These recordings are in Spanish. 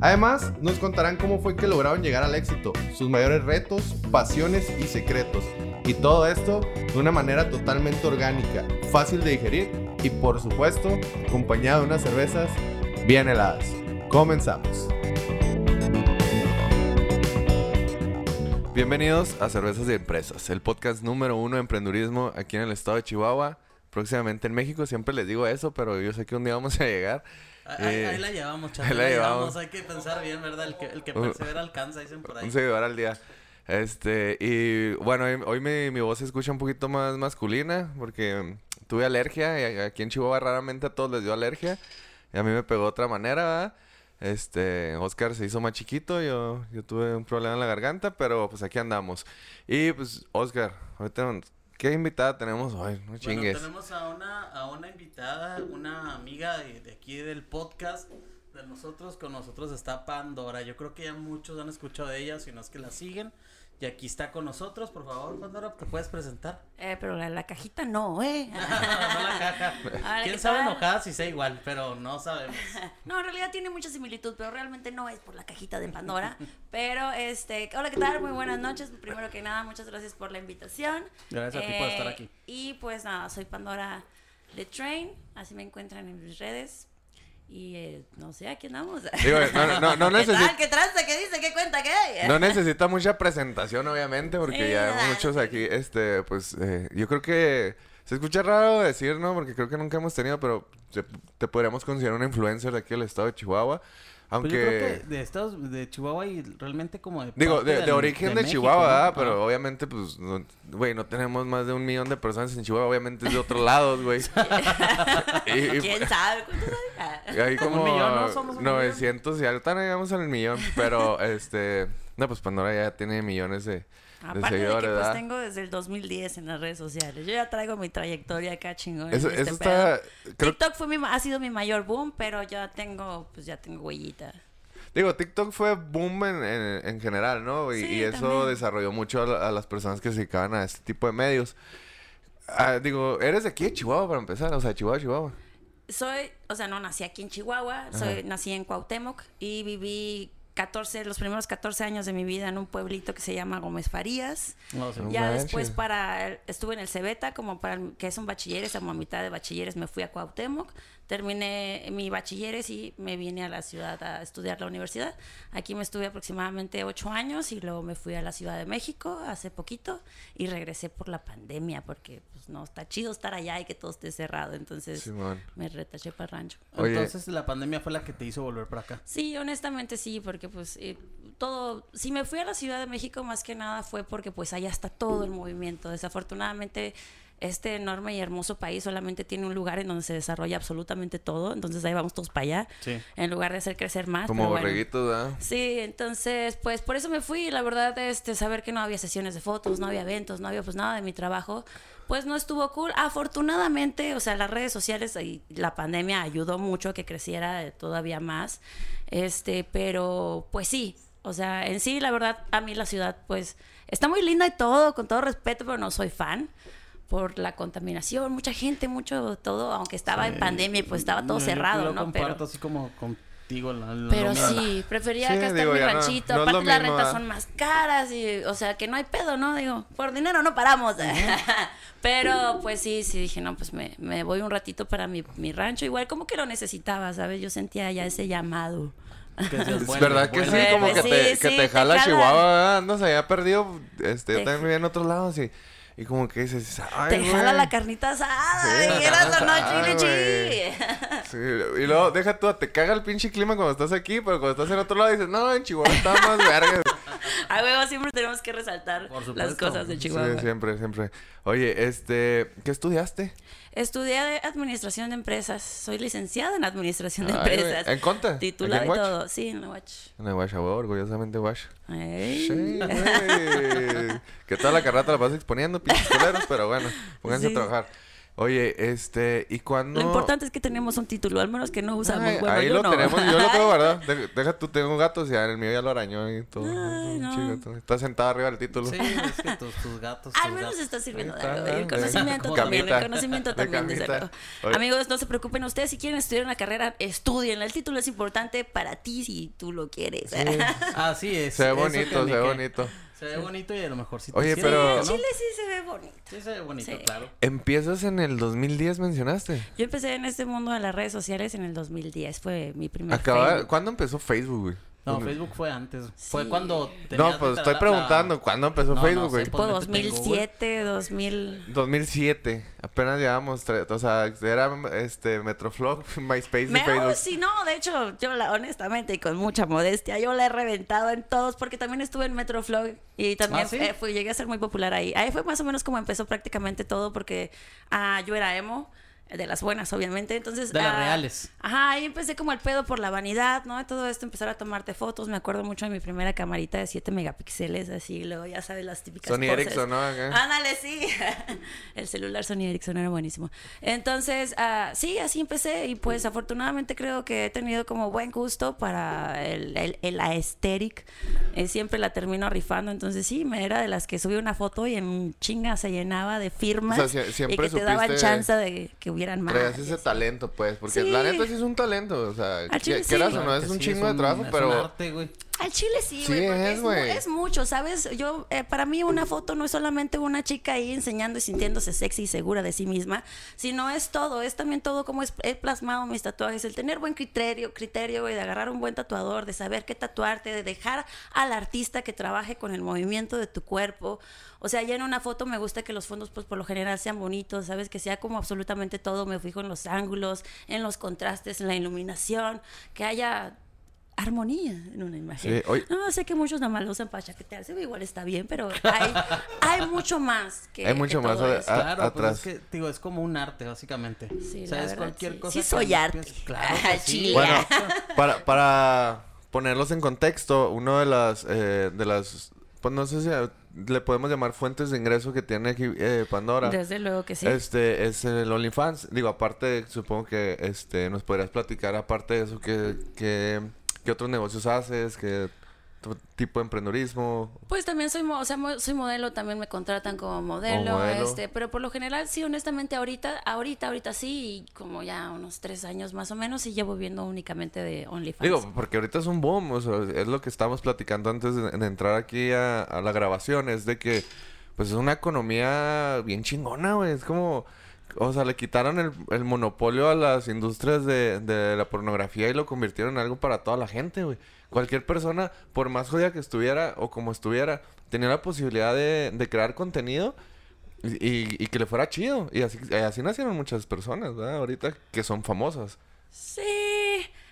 Además, nos contarán cómo fue que lograron llegar al éxito, sus mayores retos, pasiones y secretos. Y todo esto de una manera totalmente orgánica, fácil de digerir y por supuesto, acompañado de unas cervezas bien heladas. Comenzamos. Bienvenidos a Cervezas y Empresas, el podcast número uno de emprendurismo aquí en el estado de Chihuahua, próximamente en México. Siempre les digo eso, pero yo sé que un día vamos a llegar. Ahí, Eh, ahí la llevamos, chaval. ahí la llevamos. Hay que pensar bien, ¿verdad? El que, el que persevera alcanza, dicen por ahí. Un seguidor al día. Este, y bueno, hoy, hoy mi, mi voz se escucha un poquito más masculina porque tuve alergia y aquí en Chihuahua raramente a todos les dio alergia y a mí me pegó de otra manera, ¿verdad? Este, Oscar se hizo más chiquito, yo, yo tuve un problema en la garganta, pero pues aquí andamos. Y pues, Oscar, ahorita, ¿qué invitada tenemos hoy? No Bueno, chingues. tenemos a una, a una invitada, una amiga de, de aquí del podcast de nosotros. Con nosotros está Pandora. Yo creo que ya muchos han escuchado de ella, si no es que la siguen. Y aquí está con nosotros. Por favor, Pandora, ¿te puedes presentar? Eh, pero la, la cajita no, ¿eh? no la caja. ¿Quién ¿qué sabe tal? enojada si sea igual? Pero no sabemos. No, en realidad tiene mucha similitud, pero realmente no es por la cajita de Pandora. Pero, este, hola, ¿qué tal? Muy buenas noches. Primero que nada, muchas gracias por la invitación. Gracias a ti por estar Eh, aquí. Y pues nada, soy Pandora de Train, así me encuentran en mis redes. Y eh, no sé, aquí andamos. Digo, no, no, no, ¿Qué necesito... tal? ¿Qué tranza? ¿Qué dice? ¿Qué cuenta? ¿Qué? No necesita mucha presentación, obviamente, porque Sí, ya ¿verdad? muchos aquí, este, pues, eh, yo creo que se escucha raro decir, ¿no? Porque creo que nunca hemos tenido, pero te, te podríamos considerar una influencer de aquí del estado de Chihuahua. Aunque, Pues yo creo que de Estados de Chihuahua y realmente como de digo, parte de, de del- origen de, México, Chihuahua. Pero obviamente, pues, no- güey, no, tenemos más de un millón de personas en Chihuahua, obviamente es de otros lados, güey. y, y- ¿Quién sabe? ¿Cuántos hay? y hay como Un millón, ¿no? Somos un millón. 900 y ahorita llegamos al millón, pero, este, no, pues Pandora ya tiene millones de, de Aparte de que pues tengo desde el 2010 en las redes sociales. Yo ya traigo mi trayectoria acá chingón. Eso, este eso pedo. está. Creo, TikTok fue mi, ha sido mi mayor boom, pero ya tengo, pues ya tengo huellita. digo, TikTok fue boom en, en, en general, ¿no? Y, Sí, y eso también. desarrolló mucho a, la- a las personas que se dedicaban a este tipo de medios. Ah, digo, eres de aquí de Chihuahua para empezar, o sea, Chihuahua, Chihuahua. Soy, o sea, no nací aquí en Chihuahua, soy, nací en Cuauhtémoc y viví 14, los primeros 14 años de mi vida en un pueblito que se llama Gómez Farías. No, ya manches. después para estuve en el Cebeta como para el- que es un bachilleres, como a mitad de bachilleres me fui a Cuauhtémoc, terminé mi bachilleres y me vine a la ciudad a estudiar la universidad. Aquí me estuve aproximadamente ocho años y luego me fui a la Ciudad de México hace poquito y regresé por la pandemia porque pues no está chido estar allá y que todo esté cerrado, entonces Simón. me retaché para el rancho. Oye. Entonces la pandemia fue la que te hizo volver para acá. Sí, honestamente sí, porque pues eh, todo, si me fui a la Ciudad de México más que nada fue porque pues allá está todo el movimiento. Desafortunadamente este enorme y hermoso país solamente tiene un lugar en donde se desarrolla absolutamente todo, entonces ahí vamos todos para allá, Sí. en lugar de hacer crecer más. Como pero bueno. Sí, entonces, pues por eso me fui. La verdad, este, saber que no había sesiones de fotos, no había eventos, no había pues nada de mi trabajo, pues no estuvo cool. Afortunadamente, o sea, las redes sociales y la pandemia ayudó mucho a que creciera eh, todavía más. Este, pero pues sí, o sea, en sí, la verdad, a mí la ciudad, pues, está muy linda y todo, con todo respeto, pero no soy fan. Por la contaminación, mucha gente, mucho todo, aunque estaba en pandemia y pues estaba todo Yo cerrado, lo ¿no? comparto Pero, así como contigo. La, la- pero lo mismo. sí, prefería Sí, acá estar digo, en mi no- ranchito. no Aparte las mismo, rentas son más caras y, o sea, que no hay pedo, ¿no? Digo, por dinero no paramos. pero pues sí, sí dije, no, pues me, me voy un ratito para mi, mi rancho. Igual como que lo necesitaba, ¿sabes? Yo sentía ya ese llamado. Es "Vuelve, verdad que sí, vuelve". como que Sí, te, sí, te te jala jala. Chihuahua, ¿verdad? Andas allá perdido, este, yo también vivía en otros lados y, y como que dices, ay, Te jala la carnita asada, Sí, la dijeras carne o no, chile. Sí, y luego deja tú, te caga el pinche clima cuando estás aquí, pero cuando estás en otro lado dices, no, en Chihuahua está más verga. A huevo siempre tenemos que resaltar las cosas de Sí, Chihuahua. siempre, siempre. Oye, este, ¿qué estudiaste? Estudié administración de empresas. Soy licenciada en administración de Ay, güey, empresas. ¿En Conta? Titulada ¿Aquí y Watch? todo. Sí, en la Watch. En la huevo, orgullosamente. Ey. Sí, que toda la carrera te la vas exponiendo, pinches culeros, pero bueno, pónganse Sí. a trabajar. Oye, este, ¿y cuándo? Lo importante es que tenemos un título, al menos que no usamos. Ay, bueno, ahí yo lo no. tenemos, yo lo tengo guardado. Deja, deja tú, tengo gatos y en el mío ya lo arañó y todo. Ay, no. Todo. Está sentado arriba del título. Sí, es que tus, tus gatos. Al menos gatos. está sirviendo de Ahí algo. está, y El de conocimiento también, camita, el conocimiento de también, desde camita. luego. Oye. Amigos, no se preocupen. Ustedes si quieren estudiar una carrera, estudien. El título es importante para ti si tú lo quieres. Así es. Se ve bonito, se ve que- bonito. Se ve bonito y a lo mejor sí te Oye, sirve, pero- ¿no? Chile sí se ve bonito. Sí se ve bonito, Sí. claro. Empiezas en el 2010, mencionaste. Yo empecé en este mundo de las redes sociales en el 2010. Fue mi primer Acaba, Facebook. ¿Cuándo empezó Facebook, güey? No. Facebook fue antes. Fue cuando. No, pues estoy la- preguntando, ¿cuándo empezó No, Facebook, no güey? sé, Tipo Pues, me tengo, güey. 2007, 2000. 2007, apenas llevamos, tre- o sea, era este Metroflog, MySpace Me y Facebook. sí, no, de hecho, yo la, honestamente y con mucha modestia, yo la he reventado en todos porque también estuve en Metroflog y también ¿Ah, sí? eh, fui- llegué a ser muy popular ahí. Ahí fue más o menos como empezó prácticamente todo porque ah, yo era emo, de las buenas obviamente, entonces... De las ah, reales. Ajá, ahí empecé como el pedo por la vanidad, ¿no? Todo esto, empezar a tomarte fotos, me acuerdo mucho de mi primera camarita de 7 megapíxeles, así, luego ya sabes las típicas Sony poses. Ericsson, ¿no? Acá. Ándale, sí. el celular Sony Ericsson era buenísimo. Entonces, ah, sí, así empecé y pues afortunadamente creo que he tenido como buen gusto para el, el, el aesthetic. Eh, siempre la termino rifando, entonces sí, me era de las que subía una foto y en chinga se llenaba de firmas O sea, sie- siempre y que te daban chance de que hubieran más. Ese así. talento, pues, porque Sí. la neta sí es un talento, o sea, que, sí. quieras o no, es un sí, chingo de un- trabajo, es pero... un arte, güey. Al chile sí, Sí güey, porque es, güey. es mucho, ¿sabes? Yo, eh, para mí una foto no es solamente una chica ahí enseñando y sintiéndose sexy y segura de sí misma, sino es todo, es también todo como es- he plasmado mis tatuajes, el tener buen criterio, criterio, güey, de agarrar un buen tatuador, de saber qué tatuarte, de dejar al artista que trabaje con el movimiento de tu cuerpo. O sea, ya en una foto me gusta que los fondos, pues por lo general sean bonitos, ¿sabes? Que sea como absolutamente todo, me fijo en los ángulos, en los contrastes, en la iluminación, que haya armonía en una imagen. Sí, oye- No, sé que muchos nada más lo usan para chaquetearse, igual está bien, pero hay, hay mucho más que Hay mucho que más todo de- eso. a- Claro, atrás. pues es que, digo, es como un arte, básicamente. Sí, o sea, la es verdad, cualquier sí. cosa. Sí soy arte. Claro que sí. chile. Bueno, para, para ponerlos en contexto, uno de las, eh, de las, pues no sé si le podemos llamar fuentes de ingreso que tiene aquí eh, Pandora. Desde luego que sí. Este es el OnlyFans. Digo, aparte, supongo que este nos podrías platicar, aparte de eso, que, que, qué otros negocios haces, qué tipo de emprendedurismo. Pues también soy, o sea, soy modelo, también me contratan como modelo, Como modelo. este, pero por lo general sí, honestamente ahorita, ahorita, ahorita sí, y como ya unos tres años más o menos, y llevo viendo únicamente de OnlyFans. Digo, porque ahorita es un boom, o sea, es lo que estábamos platicando antes de, de entrar aquí a, a la grabación, es de que, pues es una economía bien chingona, güey, es como, o sea, le quitaron el, monopolio a las industrias de, la pornografía y lo convirtieron en algo para toda la gente, güey. Cualquier persona, por más jodida que estuviera o como estuviera, tenía la posibilidad de, crear contenido y, y- y que le fuera chido. Y así, así nacieron muchas personas, ¿verdad? Ahorita que son famosas. Sí,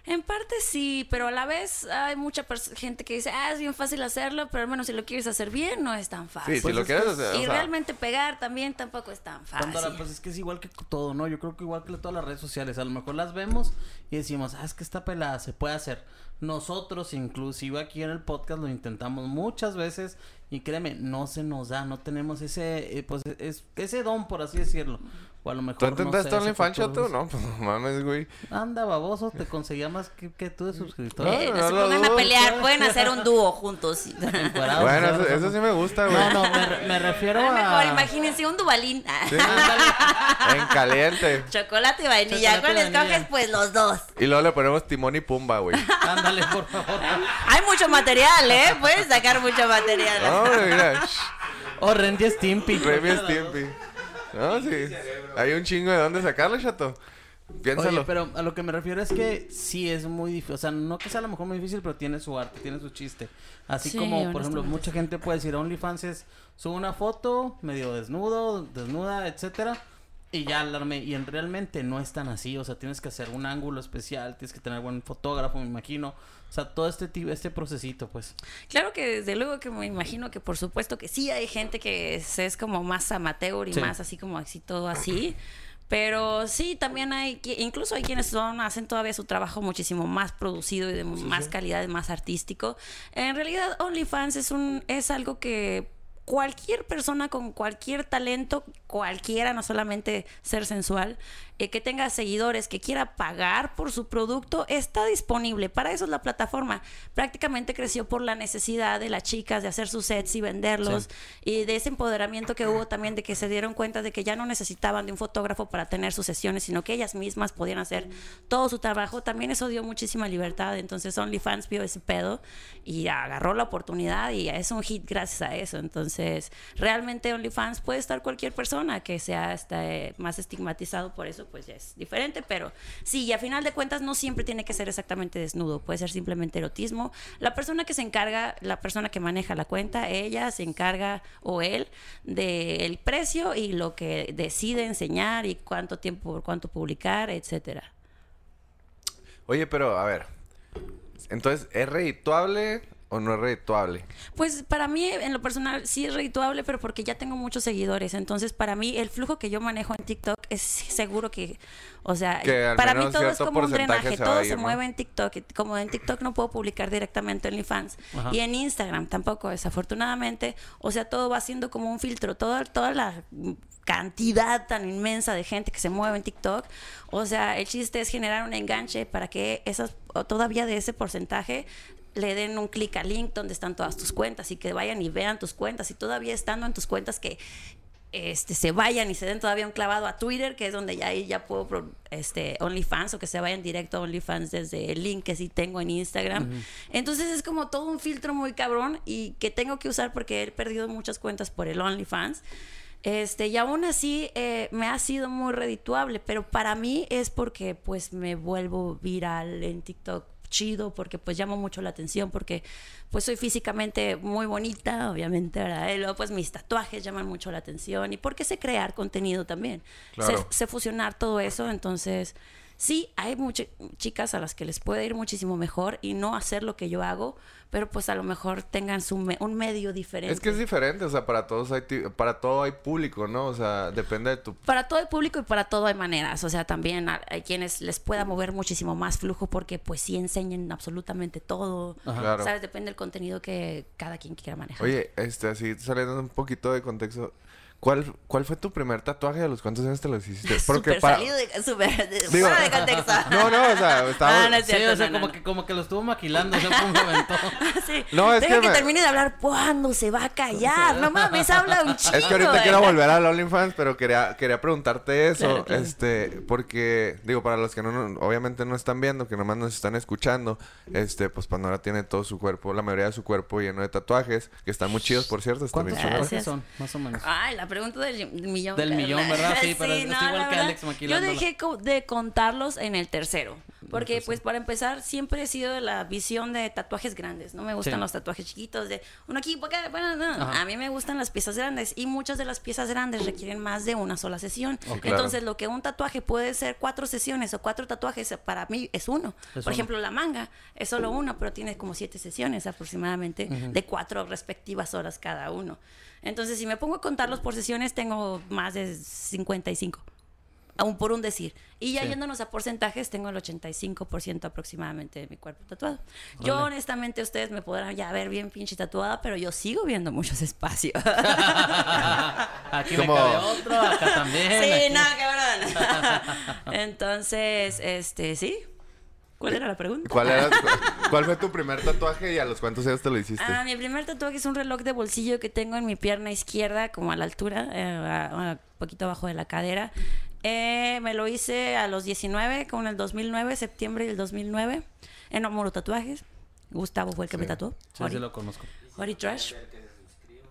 en parte sí, pero a la vez hay mucha gente que dice, ah, es bien fácil hacerlo, pero al menos si lo quieres hacer bien, no es tan fácil. Sí, si Pues lo quieres es- hacer, o y sea, realmente pegar también tampoco es tan fácil. Pues es que es igual que todo, ¿no? Yo creo que igual que todas las redes sociales. A lo mejor las vemos y decimos, ah, es que está pelada, se puede hacer. Nosotros, inclusive aquí en el podcast, lo intentamos muchas veces y créeme, no se nos da, no tenemos ese, eh, pues, es, ese don, por así decirlo. O a lo mejor. ¿Tú no intentaste sé, OnlyFans, chato? No, pues no mames, güey. Anda, baboso, te conseguía más que, que tú de suscriptores. Eh, No, no, se no pongan a pelear, pueden hacer un dúo juntos. Bueno, eso, eso sí me gusta, güey. No, no, me, re- me refiero A mejor, imagínense un dubalín. Sí. en caliente. Chocolate y vainilla. Chocolate ¿Cuál escoges? Pues los dos. Y luego le ponemos timón y pumba, güey. Ándale, por favor. Hay mucho material, ¿eh? Puedes sacar mucho material. No, mira. O Rendy Stimpy. Remy Stimpy. No, sí. Hay un chingo de dónde sacarlo, chato. Piénsalo. Oye, pero a lo que me refiero es que sí es muy difícil. O sea, no que sea a lo mejor muy difícil, pero tiene su arte, tiene su chiste. Así Sí, como, por ejemplo, mucha gente puede decir OnlyFans es sube una foto, medio desnudo, desnuda, etcétera. Y ya alarme, y en, realmente no es tan así, o sea, tienes que hacer un ángulo especial, tienes que tener buen fotógrafo, me imagino. O sea, todo este tipo, este procesito, pues. Claro que desde luego que me imagino que por supuesto que sí hay gente que es, es como más amateur y Sí. más así como así todo así. Pero sí, también hay, incluso hay quienes son, hacen todavía su trabajo muchísimo más producido y de más calidad, más artístico. En realidad, OnlyFans es un, es algo que cualquier persona con cualquier talento, cualquiera, no solamente ser sensual, eh, que tenga seguidores, que quiera pagar por su producto, está disponible. Para eso es la plataforma. Prácticamente creció por la necesidad de las chicas de hacer sus sets y venderlos y de ese empoderamiento que hubo también de que se dieron cuenta de que ya no necesitaban de un fotógrafo para tener sus sesiones, sino que ellas mismas podían hacer todo su trabajo. También eso dio muchísima libertad. Entonces OnlyFans vio ese pedo y agarró la oportunidad y es un hit gracias a eso. Entonces, realmente OnlyFans puede estar cualquier persona que sea este, más estigmatizado por eso, pues ya es diferente. Pero sí, y a final de cuentas no siempre tiene que ser exactamente desnudo, puede ser simplemente erotismo. La persona que se encarga, la persona que maneja la cuenta, ella se encarga o él del precio y lo que decide enseñar y cuánto tiempo, por cuánto publicar, etcétera. Oye, pero a ver. Entonces, ¿es redituable o no es redituable? Pues para mí, en lo personal, sí es redituable, pero porque ya tengo muchos seguidores. Entonces, para mí, el flujo que yo manejo en TikTok es seguro que, o sea, Que para mí todo es como un drenaje. se Todo ir, se ¿no? mueve en TikTok. Como en TikTok no puedo publicar directamente en OnlyFans. Y en Instagram tampoco, desafortunadamente. O sea, todo va siendo como un filtro. Toda, toda la cantidad tan inmensa de gente que se mueve en TikTok. O sea, el chiste es generar un enganche para que esas, o todavía de ese porcentaje le den un clic al link donde están todas tus cuentas y que vayan y vean tus cuentas y todavía estando en tus cuentas que este, se vayan y se den todavía un clavado a Twitter, que es donde ya ahí ya puedo pro- este OnlyFans o que se vayan directo a OnlyFans desde el link que sí tengo en Instagram. Entonces es como todo un filtro muy cabrón y que tengo que usar porque he perdido muchas cuentas por el OnlyFans. Este, y aún así eh, me ha sido muy redituable, pero para mí es porque pues me vuelvo viral en TikTok chido porque pues llamo mucho la atención porque pues soy físicamente muy bonita obviamente verdad y luego pues mis tatuajes llaman mucho la atención y porque sé crear contenido también Claro. sé, sé fusionar todo eso entonces sí hay muchas chicas a las que les puede ir muchísimo mejor y no hacer lo que yo hago pero pues a lo mejor tengan su me- un medio diferente Es que es diferente, o sea, para todos hay para todo hay público, ¿no? O sea, depende de tu para todo el público y para todo hay maneras. O sea, también hay hay quienes les pueda mover muchísimo más flujo porque pues sí enseñan absolutamente todo. Claro. ¿Sabes? Depende del contenido que cada quien quiera manejar. Oye, este así saliendo un poquito de contexto, ¿Cuál, ¿Cuál fue tu primer tatuaje? ¿A los cuántos años te lo hiciste? Súper para- salido de, Digo- fuera de contexto. No, no, o sea, estaba... Ah, no es Sí, cierto, o sea, no, como, no. Que, como que lo estuvo maquilando, o sea, fue un. Sí. No, es Deja que que, me- termine de hablar. ¿Cuándo se va a callar? No mames, habla un chico. Es que ahorita quiero volver al OnlyFans, pero quería, quería preguntarte eso. Claro, claro. Este, porque, digo, para los que no, no- obviamente no están viendo, que nomás nos están escuchando, este, pues Pandora tiene todo su cuerpo, la mayoría de su cuerpo lleno de tatuajes, que están muy chidos, por cierto. Están ¿Cuántos bien chidos. Gracias. tatuajes son, más o menos? Ay, la pregunta del millón. Del millón, ¿verdad? Sí, pero es- es igual que verdad, Alex Yo maquilándola. dejé de contarlos en el tercero. Porque, tercero. pues, para empezar, siempre he sido de la visión de tatuajes grandes. No me gustan Sí. los tatuajes chiquitos de uno aquí, acá. Bueno, no. Ajá. A mí me gustan las piezas grandes. Y muchas de las piezas grandes requieren más de una sola sesión. Ok. Entonces, lo que un tatuaje puede ser cuatro sesiones o cuatro tatuajes, para mí es uno. Es por uno. ejemplo, la manga es solo uno, pero tiene como siete sesiones aproximadamente, de cuatro respectivas horas cada uno. Entonces, si me pongo a contarlos por sesiones, tengo más de 55. Aún por un decir. Y ya Sí. yéndonos a porcentajes, tengo el 85% aproximadamente de mi cuerpo tatuado. Yo, honestamente, ustedes me podrán ya ver bien pinche tatuada, pero yo sigo viendo muchos espacios. Aquí Como- me cabe otro, acá también. sí, aquí- no, cabrón. Entonces, este, sí. ¿Cuál era la pregunta? ¿Cuál, era, ¿Cuál fue tu primer tatuaje y a los cuántos años te lo hiciste? Ah, mi primer tatuaje es un reloj de bolsillo que tengo en mi pierna izquierda, como a la altura, eh, a- a poquito abajo de la cadera. Eh, me lo hice a los 19, con el 2009, septiembre del 2009, en Amoro Tatuajes. Gustavo fue el que me tatuó. Sí, sí lo conozco. Hori Trash.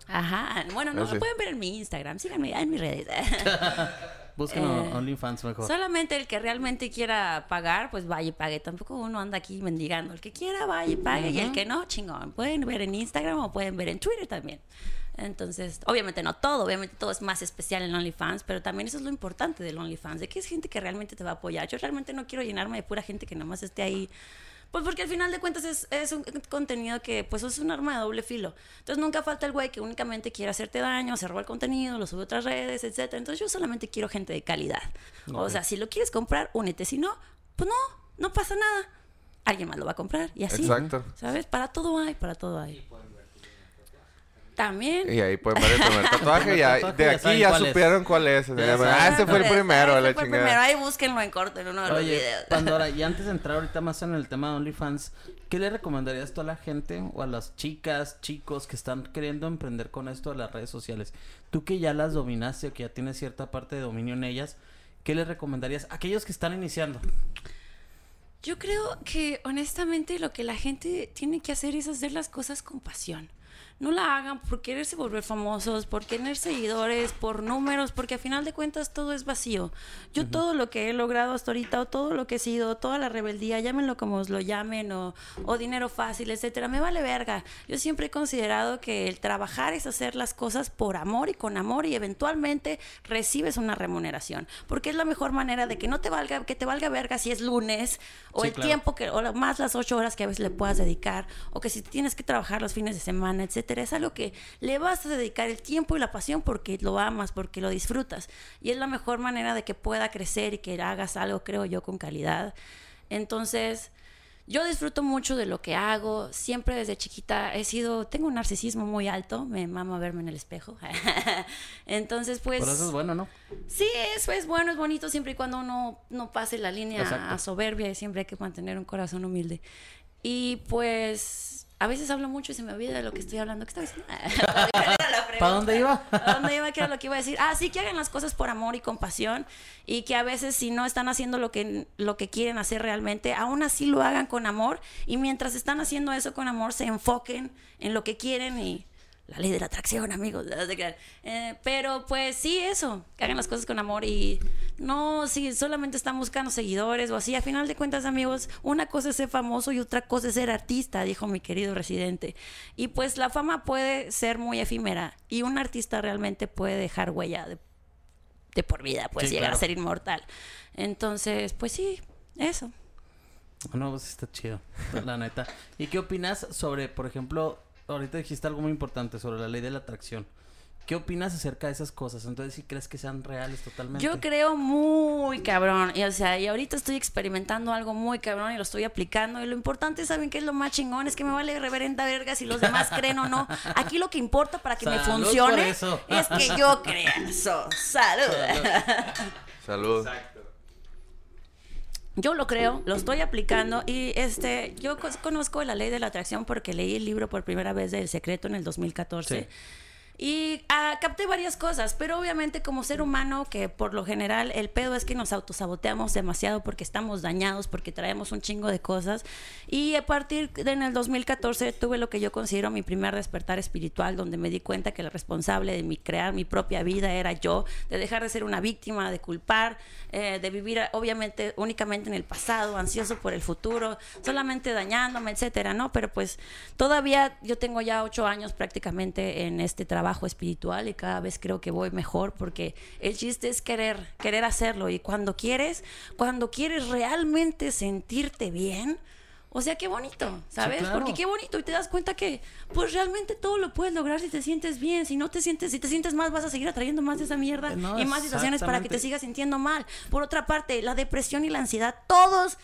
Ajá. Bueno, no lo pueden ver en mi Instagram. Síganme en mis redes. Busquen Eh, OnlyFans mejor. Solamente el que realmente quiera pagar, pues vaya y pague. Tampoco uno anda aquí mendigando. El que quiera, vaya y pague. Y el que no, chingón. Pueden ver en Instagram o pueden ver en Twitter también. Entonces, obviamente no todo, obviamente todo es más especial en OnlyFans, pero también eso es lo importante del OnlyFans, de que es gente que realmente te va a apoyar. Yo realmente no quiero llenarme de pura gente que nomás esté ahí pues porque al final de cuentas es, es, un contenido que pues es un arma de doble filo. Entonces nunca falta el güey que únicamente quiere hacerte daño, se roba el contenido, lo sube a otras redes, etc. Entonces yo solamente quiero gente de calidad. O sea, si lo quieres comprar, únete. Si no, pues no, no pasa nada. Alguien más lo va a comprar y así. Exacto. ¿Sabes? Para todo hay, para todo hay. También. Y ahí pueden ver el primer tatuaje. y de aquí ya supieron cuál es. ah, ese fue el primero, la chingada. primero. Ahí búsquenlo en corto en uno de Oye, los videos. Pandora, y antes de entrar ahorita más en el tema de OnlyFans, ¿qué le recomendarías tú a la gente o a las chicas, chicos que están queriendo emprender con esto de las redes sociales? Tú que ya las dominaste o que ya tienes cierta parte de dominio en ellas, ¿qué les recomendarías a aquellos que están iniciando? Yo creo que honestamente lo que la gente tiene que hacer es hacer las cosas con pasión no la hagan por quererse volver famosos, por tener seguidores, por números, porque al final de cuentas todo es vacío. Yo todo lo que he logrado hasta ahorita, o todo lo que he sido, toda la rebeldía, llámenlo como os lo llamen, o, o dinero fácil, etcétera, me vale verga. Yo siempre he considerado que el trabajar es hacer las cosas por amor y con amor y eventualmente recibes una remuneración, porque es la mejor manera de que no te valga, que te valga verga si es lunes, o el tiempo que, o más las ocho horas que a veces le puedas dedicar, o que si tienes que trabajar los fines de semana, etcétera es algo que le vas a dedicar el tiempo y la pasión porque lo amas, porque lo disfrutas. Y es la mejor manera de que pueda crecer y que hagas algo, creo yo, con calidad. Entonces, yo disfruto mucho de lo que hago. Siempre desde chiquita he sido, tengo un narcisismo muy alto, me mamo a verme en el espejo. Entonces, pues. Por eso es bueno, ¿no? Sí, eso es bueno, es bonito siempre y cuando uno no pase la línea a soberbia y siempre hay que mantener un corazón humilde. Y pues a veces hablo mucho y se me olvida de lo que estoy hablando. ¿Qué estaba diciendo? ¿Para dónde iba? ¿Para dónde iba? ¿Qué era lo que iba a decir? Ah, sí, que hagan las cosas por amor y compasión y que a veces si no están haciendo lo que, lo que quieren hacer realmente, aún así lo hagan con amor y mientras están haciendo eso con amor se enfoquen en lo que quieren y la ley de la atracción, amigos. Eh, pero pues sí, eso, que hagan las cosas con amor y no, si solamente están buscando seguidores o así, a final de cuentas, amigos, una cosa es ser famoso y otra cosa es ser artista, dijo mi querido residente. Y pues la fama puede ser muy efímera y un artista realmente puede dejar huella de, por vida, puede llegar a ser inmortal. Entonces, pues sí, eso. No, pues está chido, la neta. ¿Y qué opinas sobre, por ejemplo, ahorita dijiste algo muy importante sobre la ley de la atracción. ¿Qué opinas acerca de esas cosas? Entonces, si crees que sean reales totalmente? Yo creo muy cabrón. Y, o sea, y ahorita estoy experimentando algo muy cabrón y lo estoy aplicando. Y lo importante, ¿saben qué es lo más chingón? Es que me vale reverenda verga si los demás creen o no. Aquí lo que importa para que me funcione es que yo crea eso. Salud. Salud. Yo lo creo, lo estoy aplicando y este, yo conozco la ley de la atracción porque leí el libro por primera vez del secreto en el 2014. Y ah, capté varias cosas, pero obviamente como ser humano, que por lo general el pedo es que nos autosaboteamos demasiado porque estamos dañados, porque traemos un chingo de cosas. Y a partir de en el 2014 tuve lo que yo considero mi primer despertar espiritual, donde me di cuenta que la responsable de mi crear mi propia vida era yo, de dejar de ser una víctima, de culpar, eh, de vivir obviamente únicamente en el pasado, ansioso por el futuro, solamente dañándome, etcétera, ¿no? Pero pues todavía yo tengo ya ocho años prácticamente en este trabajo espiritual y cada vez creo que voy mejor porque el chiste es querer, querer hacerlo y cuando quieres, cuando quieres realmente sentirte bien, o sea, qué bonito, ¿sabes? Porque qué bonito y te das cuenta que pues realmente todo lo puedes lograr si te sientes bien, si no te sientes, si te sientes mal vas a seguir atrayendo más de esa mierda y más situaciones para que te sigas sintiendo mal. Por otra parte, la depresión y la ansiedad, todos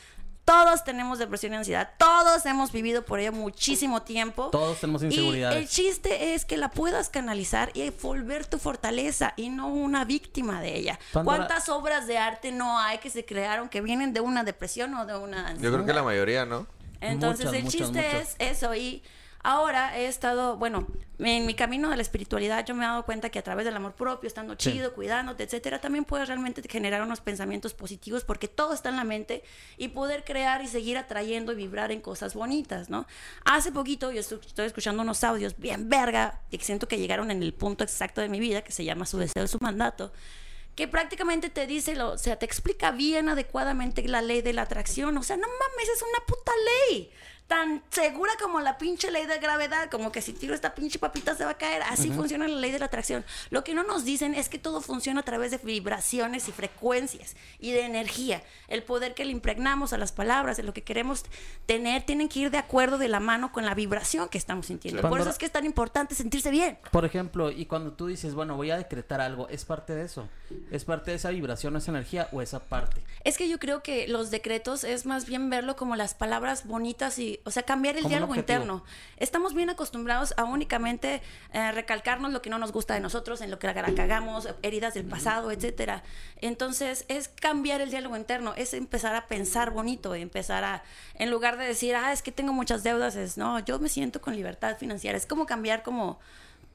todos tenemos depresión y ansiedad. Todos hemos vivido por ello muchísimo tiempo. Todos tenemos inseguridades. Y el chiste es que la puedas canalizar y volver tu fortaleza y no una víctima de ella. ¿Cuántas obras de arte no hay que se crearon que vienen de una depresión o de una ansiedad? Yo creo que la mayoría, ¿no? Entonces el chiste es eso y Ahora he estado, bueno, en mi camino de la espiritualidad yo me he dado cuenta que a través del amor propio, estando chido, cuidándote, etcétera, también puedes realmente generar unos pensamientos positivos porque todo está en la mente y poder crear y seguir atrayendo y vibrar en cosas bonitas, ¿no? Hace poquito yo estoy, escuchando unos audios bien verga que siento que llegaron en el punto exacto de mi vida que se llama su deseo y su mandato que prácticamente te dice, lo, o sea, te explica bien adecuadamente la ley de la atracción. O sea, no mames, es una puta ley tan segura como la pinche ley de gravedad, como que si tiro esta pinche papita se va a caer. Así funciona la ley de la atracción. Lo que no nos dicen es que todo funciona a través de vibraciones y frecuencias y de energía. El poder que le impregnamos a las palabras, de lo que queremos tener, tienen que ir de acuerdo de la mano con la vibración que estamos sintiendo. Por eso es que es tan importante sentirse bien. Por ejemplo, y cuando tú dices, bueno, voy a decretar algo, ¿es parte de eso? ¿Es parte de esa vibración, esa energía o esa parte? Es que yo creo que los decretos es más bien verlo como las palabras bonitas y, o sea, cambiar el diálogo interno. Estamos bien acostumbrados a únicamente eh, recalcarnos lo que no nos gusta de nosotros, en lo que la cagamos, heridas del pasado, etcétera. Entonces, es cambiar el diálogo interno, es empezar a pensar bonito, empezar a, en lugar de decir, ah, es que tengo muchas deudas, es, no, yo me siento con libertad financiera. Es como cambiar como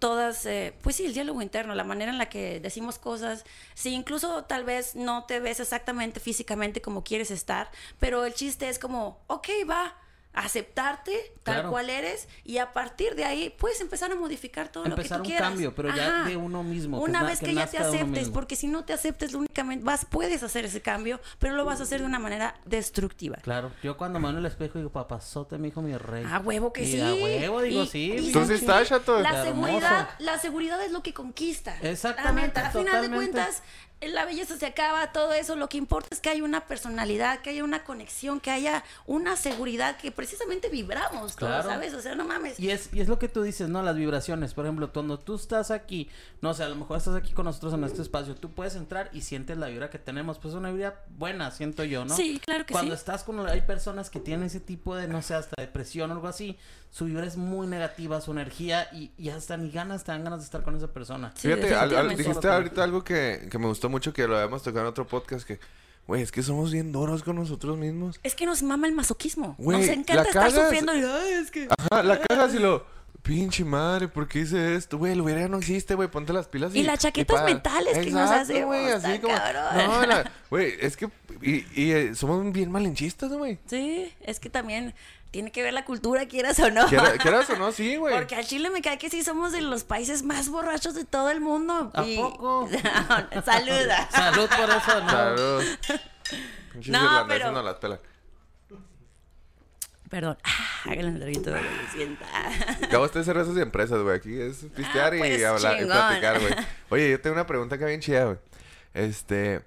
todas, eh, pues sí, el diálogo interno, la manera en la que decimos cosas, si incluso tal vez no te ves exactamente físicamente como quieres estar, pero el chiste es como, ok, va, aceptarte tal Claro. cual eres y a partir de ahí puedes empezar a modificar todo lo que Empezar tú un quieras. cambio, pero ya de uno mismo, Una na- vez que que, ya te aceptes, porque si no te aceptes, únicamente vas, puedes hacer ese cambio, pero lo vas a hacer de una manera destructiva. Claro, yo cuando me el espejo digo, papazote, mi hijo, mi rey. A huevo que Y sí. A huevo, digo, Y- sí. y Tú sí ¿sabes estás, qué? chato. La Hermoso. seguridad, la seguridad es lo que conquista. Exactamente, Al final de cuentas, la belleza se acaba, todo eso. Lo que importa es que haya una personalidad, que haya una conexión, que haya una seguridad que precisamente vibramos todos. ¿sabes? O sea, no mames. Y es, y es lo que tú dices, ¿no? Las vibraciones. Por ejemplo, cuando tú estás aquí, no sé, a lo mejor estás aquí con nosotros en este espacio, tú puedes entrar y sientes la vibra que tenemos. Pues es una vibra buena, siento yo, ¿no? Sí, claro que Cuando sí. estás con... Hay personas que tienen ese tipo de, no sé, hasta depresión o algo así. Su vibra es muy negativa, su energía, y, y hasta ni ganas, te dan ganas de estar con esa persona. Sí, Fíjate, al- al- definitivamente. dijiste ahorita algo que, que me gustó mucho que lo habíamos tocado en otro podcast que, güey, es que somos bien duros con nosotros mismos. Es que nos mama el masoquismo. Güey, nos la encanta estar cagas. sufriendo. y, Ay, es que... Ajá, la cagas y lo, pinche madre, ¿por qué hice esto? Güey, el hubiera ya no existe, güey, ponte las pilas y... Y las chaquetas mentales que nos hacemos, güey, así como... cabrón. No, la- güey, es que... Y, y, eh, somos bien malinchistas, güey. Sí, es que también tiene que ver la cultura, quieras o no. Quiera- Quieras o no, sí, güey. Porque al Chile me cae que sí somos de los países más borrachos de todo el mundo. ¿A y- poco? Saluda. Salud por eso, ¿no? Salud. No, pero- no las pelan. Perdón. Ah, háganle un traguito de que sienta. Acabo de cervezas y empresas, güey. Aquí es pistear Ah, y pues, hablar y platicar, güey. Oye, yo tengo una pregunta que bien chida, güey. Este,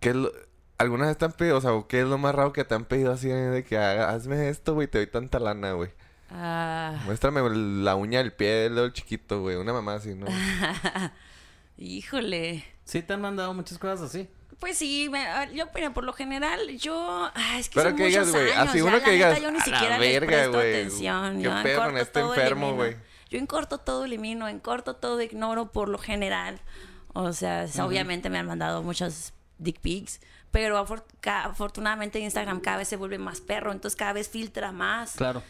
¿qué es lo, alguna vez te han pedido, o sea, qué es lo más raro que te han pedido así de que hazme esto, güey, te doy tanta lana, güey? Ah, Muéstrame la uña del pie del dedo chiquito, güey, una mamá así, ¿no? híjole. Sí te han mandado muchas cosas así. Pues sí, me- ah, yo, mira, por lo general, yo. ah, es que Pero son que digas, muchos güey, años, así ya, uno la que digas, neta, yo ni "A la siquiera les verga, presto güey, atención. qué pedo con este todo enfermo, elimino. güey. Yo en corto todo elimino, en corto todo ignoro por lo general. O sea, es- obviamente me han mandado muchas dick pics, pero afortunadamente Instagram cada vez se vuelve más perro, entonces cada vez filtra más Claro.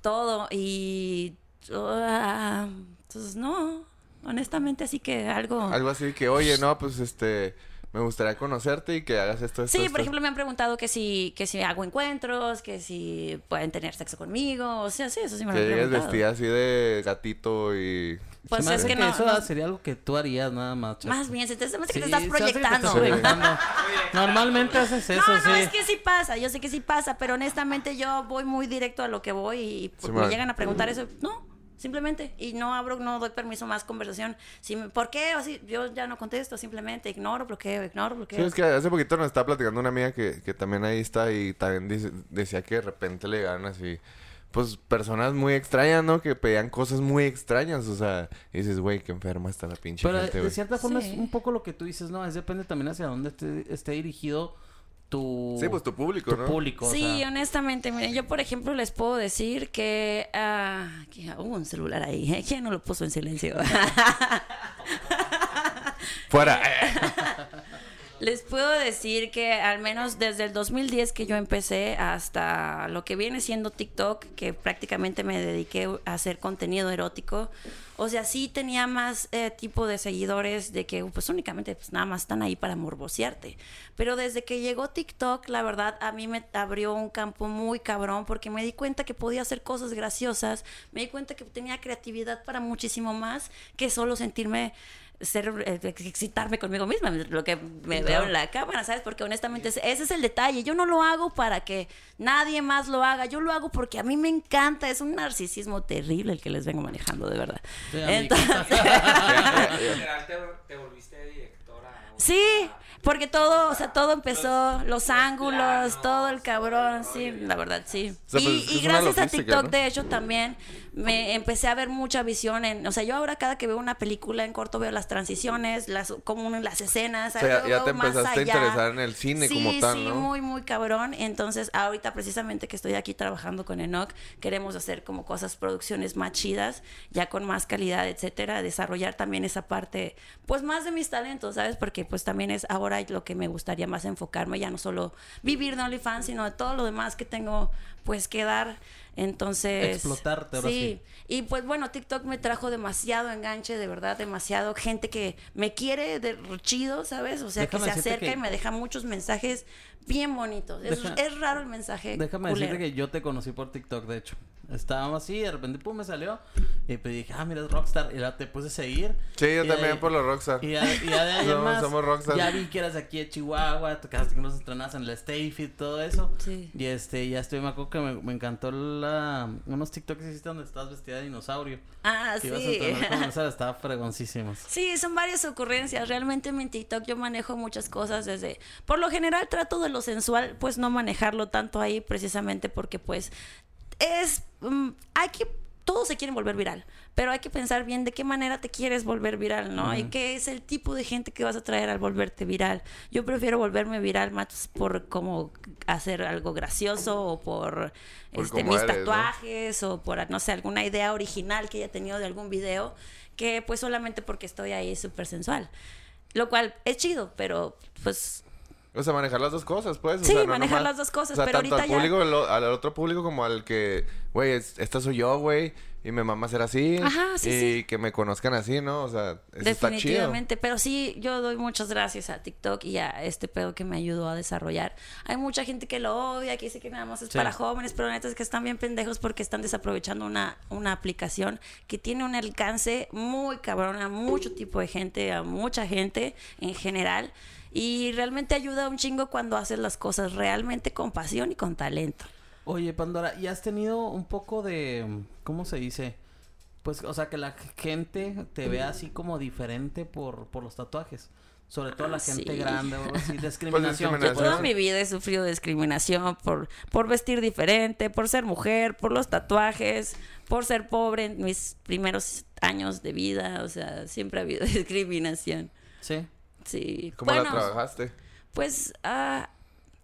todo y ah, entonces no, honestamente así que algo Algo así que, oye, no, pues este, me gustaría conocerte y que hagas esto, esto, Sí, esto. por ejemplo, me han preguntado que si, que si hago encuentros, que si pueden tener sexo conmigo. O sea, sí, eso sí me lo Que han preguntado. vestida así de gatito y... Pues Se me es hace que no, eso no- sería algo que tú harías nada más. Chato. Más bien, se te, se me hace que Sí, te estás que te proyectando. proyectando. Normalmente haces eso, no, sí. no, es que sí pasa, yo sé que sí pasa, pero honestamente yo voy muy directo a lo que voy y pues, Sí, me man. llegan a preguntar eso, no, simplemente, y no abro, no doy permiso más conversación. Si me- ¿Por qué? O si, yo ya no contesto, simplemente ignoro, bloqueo, ignoro, Sí, bloqueo. es que hace poquito nos estaba platicando una amiga que, que también ahí está y también dice- decía que de repente le llegaron así, pues personas muy extrañas, ¿no? Que pedían cosas muy extrañas, o sea, y dices, güey, qué enferma está la pinche Pero gente, de cierta forma es Sí. un poco lo que tú dices, ¿no? Es depende también hacia dónde esté, esté dirigido tu, Sí, pues tu público, tu ¿no? público. o Sí, sea. honestamente, miren, yo por ejemplo les puedo decir que que hubo un celular ahí, ¿eh? ¿quién no lo puso en silencio? Fuera. les puedo decir que al menos desde el 2010 que yo empecé hasta lo que viene siendo TikTok, que prácticamente me dediqué a hacer contenido erótico, o sea, sí tenía más eh, tipo de seguidores de que pues únicamente pues nada más están ahí para morbosearte. Pero desde que llegó TikTok, la verdad a mí me abrió un campo muy cabrón porque me di cuenta que podía hacer cosas graciosas, me di cuenta que tenía creatividad para muchísimo más que solo sentirme ser, eh, excitarme conmigo misma, lo que me veo en la cámara, ¿sabes? Porque honestamente ese es el detalle. Yo no lo hago para que nadie más lo haga, yo lo hago porque a mí me encanta, es un narcisismo terrible el que les vengo manejando, de verdad. Sí, Entonces, te, volviste directora. Sí, porque todo, o sea, todo empezó, los los ángulos, planos, todo el cabrón, sí, la verdad, sí. O sea, pues, y, y gracias a TikTok, ¿no? de hecho, también me empecé a ver mucha visión en, o sea, yo ahora cada que veo una película en corto veo las transiciones, las, como en las escenas, O sea, ya te más empezaste a allá. interesar en el cine sí, como tal, sí, ¿no? muy, muy cabrón. Entonces, ahorita precisamente que estoy aquí trabajando con Enoch, queremos hacer como cosas, producciones más chidas, ya con más calidad, etcétera, desarrollar también esa parte, pues más de mis talentos, ¿sabes? Porque pues también es ahora lo que me gustaría más enfocarme, ya no solo vivir de OnlyFans, sino de todo lo demás que tengo, pues que dar. Entonces, Explotarte, ahora sí. y pues bueno, TikTok me trajo demasiado enganche, de verdad, demasiado gente que me quiere de chido, ¿sabes? O sea, Déjame que se acerca que- y me deja muchos mensajes bien bonitos. Es, Deja- es raro el mensaje. Déjame culero. decirte que yo te conocí por TikTok, de hecho. Estábamos así, de repente, pum, me salió. Y pues dije, ah, mira, es Rockstar. Y ya te puse a seguir. Sí, yo Y también ahí- por los Rockstar. Y ya, y ya de ahí en Somos- más, somos rockstar. Ya vi que eras de aquí de Chihuahua, tu casa que nos entrenas en el Stay Fit, todo eso. Sí. Y este, ya estoy, me acuerdo que me, me encantó la, unos TikToks que hiciste donde estabas vestida de dinosaurio. Ah, Que ibas a sí. entrenar con esa, estaba fregoncísimos. Sí, son varias ocurrencias. Realmente en mi TikTok yo manejo muchas cosas desde... Por lo general trato de lo sensual, pues no manejarlo tanto ahí precisamente porque pues es... mm, hay que... Todos se quieren volver viral, pero hay que pensar bien de qué manera te quieres volver viral, ¿no? Y qué es el tipo de gente que vas a traer al volverte viral. Yo prefiero volverme viral más por como hacer algo gracioso o por, Por este, mis eres, ¿no? tatuajes o por, no sé, alguna idea original que haya tenido de algún video, que pues solamente porque estoy ahí súper sensual. Lo cual es chido, pero pues O sea, manejar las dos cosas, pues. o Sí, sea, no manejar nomás- las dos cosas, o sea, pero tanto ahorita al ya- público, lo- al otro público como al que, güey, es- esta soy yo, güey, y me mama ser así. Ajá, sí, y sí. que me conozcan así, ¿no? O sea, eso está chido. definitivamente. Pero sí, yo doy muchas gracias a TikTok y a este pedo que me ayudó a desarrollar. Hay mucha gente que lo odia, que dice que nada más es Sí. para jóvenes, pero neta es que están bien pendejos porque están desaprovechando una, una aplicación que tiene un alcance muy cabrón a mucho tipo de gente, a mucha gente en general. Y realmente ayuda un chingo cuando haces las cosas realmente con pasión y con talento. Oye, Pandora, ¿y has tenido un poco de, ¿cómo se dice? Pues, o sea, que la gente te vea así como diferente por, por los tatuajes. Sobre todo la Ah, gente sí. grande o así, discriminación. discriminación. que Yo toda mi vida he sufrido discriminación por, por vestir diferente, por ser mujer, por los tatuajes, por ser pobre en mis primeros años de vida. O sea, siempre ha habido discriminación. Sí. Sí. ¿Cómo bueno, la trabajaste? pues, ah,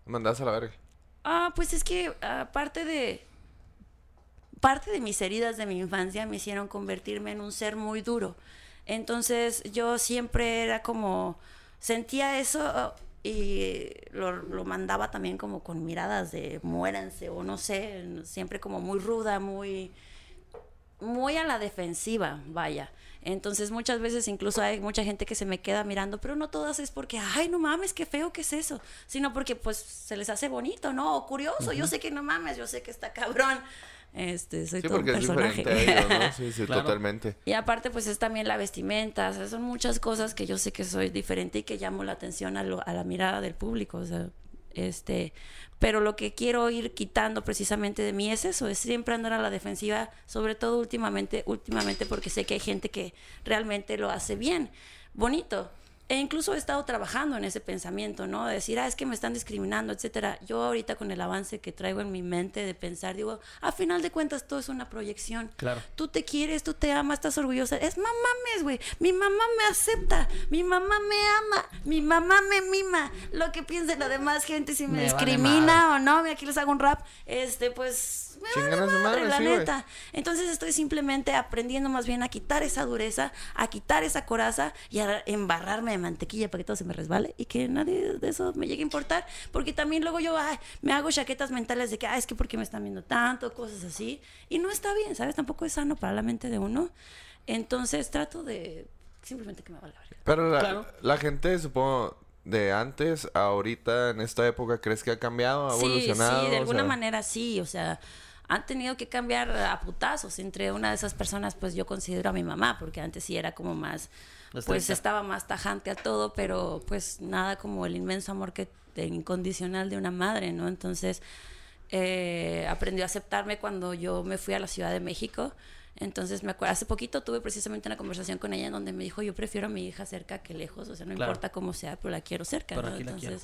Mandas a la verga. ah, pues es que aparte de parte de mis heridas de mi infancia me hicieron convertirme en un ser muy duro. Entonces yo siempre era como, sentía eso y lo, lo mandaba también como con miradas de muéranse o no sé, siempre como muy ruda, muy, muy a la defensiva, vaya. Entonces muchas veces incluso hay mucha gente que se me queda mirando, pero no todas es porque, ay, no mames, qué feo que es eso, sino porque pues se les hace bonito, ¿no? O curioso, yo sé que no mames, yo sé que está cabrón. Este, soy Sí, todo un porque es personaje. diferente a ellos, ¿no? Sí, sí, Claro. totalmente. Y aparte, pues es también la vestimenta, o sea, son muchas cosas que yo sé que soy diferente y que llamo la atención a, lo- a la mirada del público, o sea, este, pero lo que quiero ir quitando precisamente de mí es eso, es siempre andar a la defensiva, sobre todo últimamente, últimamente porque sé que hay gente que realmente lo hace bien, bonito. E incluso he estado trabajando en ese pensamiento, ¿no? De decir, ah, es que me están discriminando, etcétera. Yo ahorita con el avance que traigo en mi mente de pensar, digo, a final de cuentas todo es una proyección. Claro. Tú te quieres, tú te amas, estás orgullosa. Es mamá mames, güey. Mi mamá me acepta. Mi mamá me ama. Mi mamá me mima. Lo que piense la demás gente si me, Me vale discrimina o no. Aquí les hago un rap. Este, pues. Me Chingan vale madre, madre, la sí, neta. Entonces estoy simplemente aprendiendo más bien a quitar esa dureza, a quitar esa coraza y a embarrarme de mantequilla para que todo se me resbale y que nadie de eso me llegue a importar. Porque también luego yo ay, me hago chaquetas mentales de que, ah, es que porque me están viendo tanto, cosas así. Y no está bien, ¿sabes? Tampoco es sano para la mente de uno. Entonces trato de simplemente que me valga verga. Pero la, Claro. la gente, supongo, de antes, a ahorita, en esta época, ¿crees que ha cambiado, ha Sí, evolucionado? sí, de O alguna sea, manera sí, o sea, han tenido que cambiar a putazos. Entre una de esas personas, pues yo considero a mi mamá, porque antes sí era como más, pues estaba más tajante a todo, pero pues nada como el inmenso amor que de- incondicional de una madre, ¿no? Entonces eh, aprendió a aceptarme cuando yo me fui a la Ciudad de México. Entonces me acuerdo, hace poquito tuve precisamente una conversación con ella en donde me dijo, yo prefiero a mi hija cerca que lejos, o sea, no Claro. importa cómo sea, pero la quiero cerca. Pero ¿no? la quiero.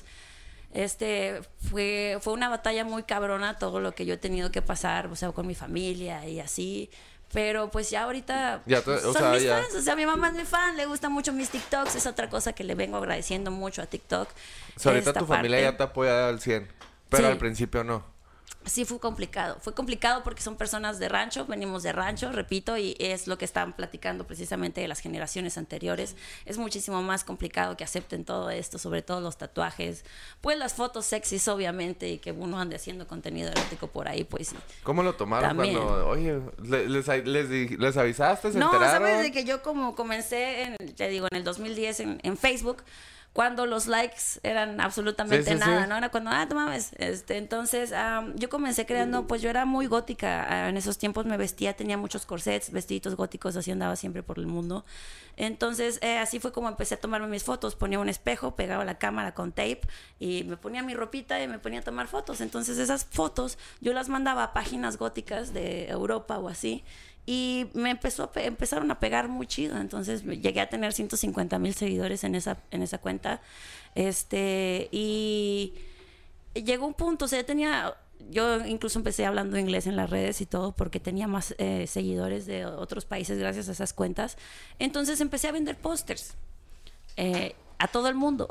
Este fue fue una batalla muy cabrona todo lo que yo he tenido que pasar o sea con mi familia y así pero pues ya ahorita Ya te- o son sea, mis ya- fans o sea mi mamá es mi fan le gustan mucho mis TikToks es otra cosa que le vengo agradeciendo mucho a TikTok O sea, ahorita tu familia ya te apoya al 100. Pero Sí. al principio no. Sí, fue complicado. Fue complicado porque son personas de rancho, venimos de rancho, repito, y es lo que estaban platicando precisamente de las generaciones anteriores. Es muchísimo más complicado que acepten todo esto, sobre todo los tatuajes. Pues las fotos sexys, obviamente, y que uno ande haciendo contenido erótico por ahí, pues. ¿Cómo lo tomaron También. cuando, oye, le- les, les, les avisaste, se No, enteraron? sabes de que yo como comencé, en, te digo, en el 2010 en, en Facebook, cuando los likes eran absolutamente Sí, sí, nada, sí. ¿no? Era cuando, ah, tú mames. Este, entonces, am, yo comencé creando, pues yo era muy gótica. en esos tiempos me vestía, tenía muchos corsets, vestiditos góticos, así andaba siempre por el mundo. Entonces, eh, así fue como empecé a tomarme mis fotos. Ponía un espejo, pegaba la cámara con tape y me ponía mi ropita y me ponía a tomar fotos. Entonces, esas fotos yo las mandaba a páginas góticas de Europa o así. Y me empezó empezaron a pegar muy chido. Entonces llegué a tener 150 mil seguidores en esa, en esa cuenta. Este, y llegó un punto, o sea, yo tenía, yo incluso empecé hablando inglés en las redes y todo porque tenía más eh, seguidores de otros países gracias a esas cuentas. Entonces empecé a vender pósters eh, a todo el mundo.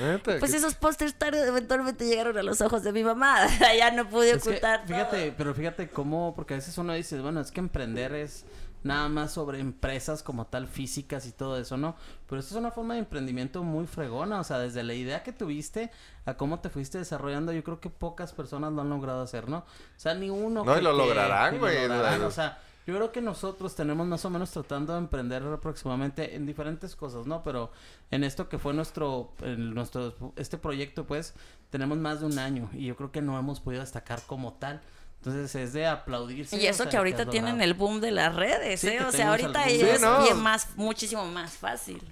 Neta, Pues que- esos pósters tarde eventualmente llegaron a los ojos de mi mamá. ya no pude Es que, ocultar. fíjate, pero fíjate cómo, porque a veces uno dice, bueno, es que emprender es nada más sobre empresas como tal, físicas y todo eso, ¿no? Pero esto es una forma de emprendimiento muy fregona, o sea, desde la idea que tuviste a cómo te fuiste desarrollando, yo creo que pocas personas lo han logrado hacer, ¿no? O sea, ni uno. No, y lo lograrán, lo güey, lograrán, la- O sea, yo creo que nosotros tenemos más o menos tratando de emprender aproximadamente en diferentes cosas, ¿no? Pero en esto que fue nuestro, el- nuestro, este proyecto, pues, tenemos más de un año y yo creo que no hemos podido destacar como tal. Entonces es de aplaudirse. Y eso que ahorita tienen el boom de las redes, Sí, ¿eh? O sea, ahorita Sí, es no. bien más, muchísimo más fácil.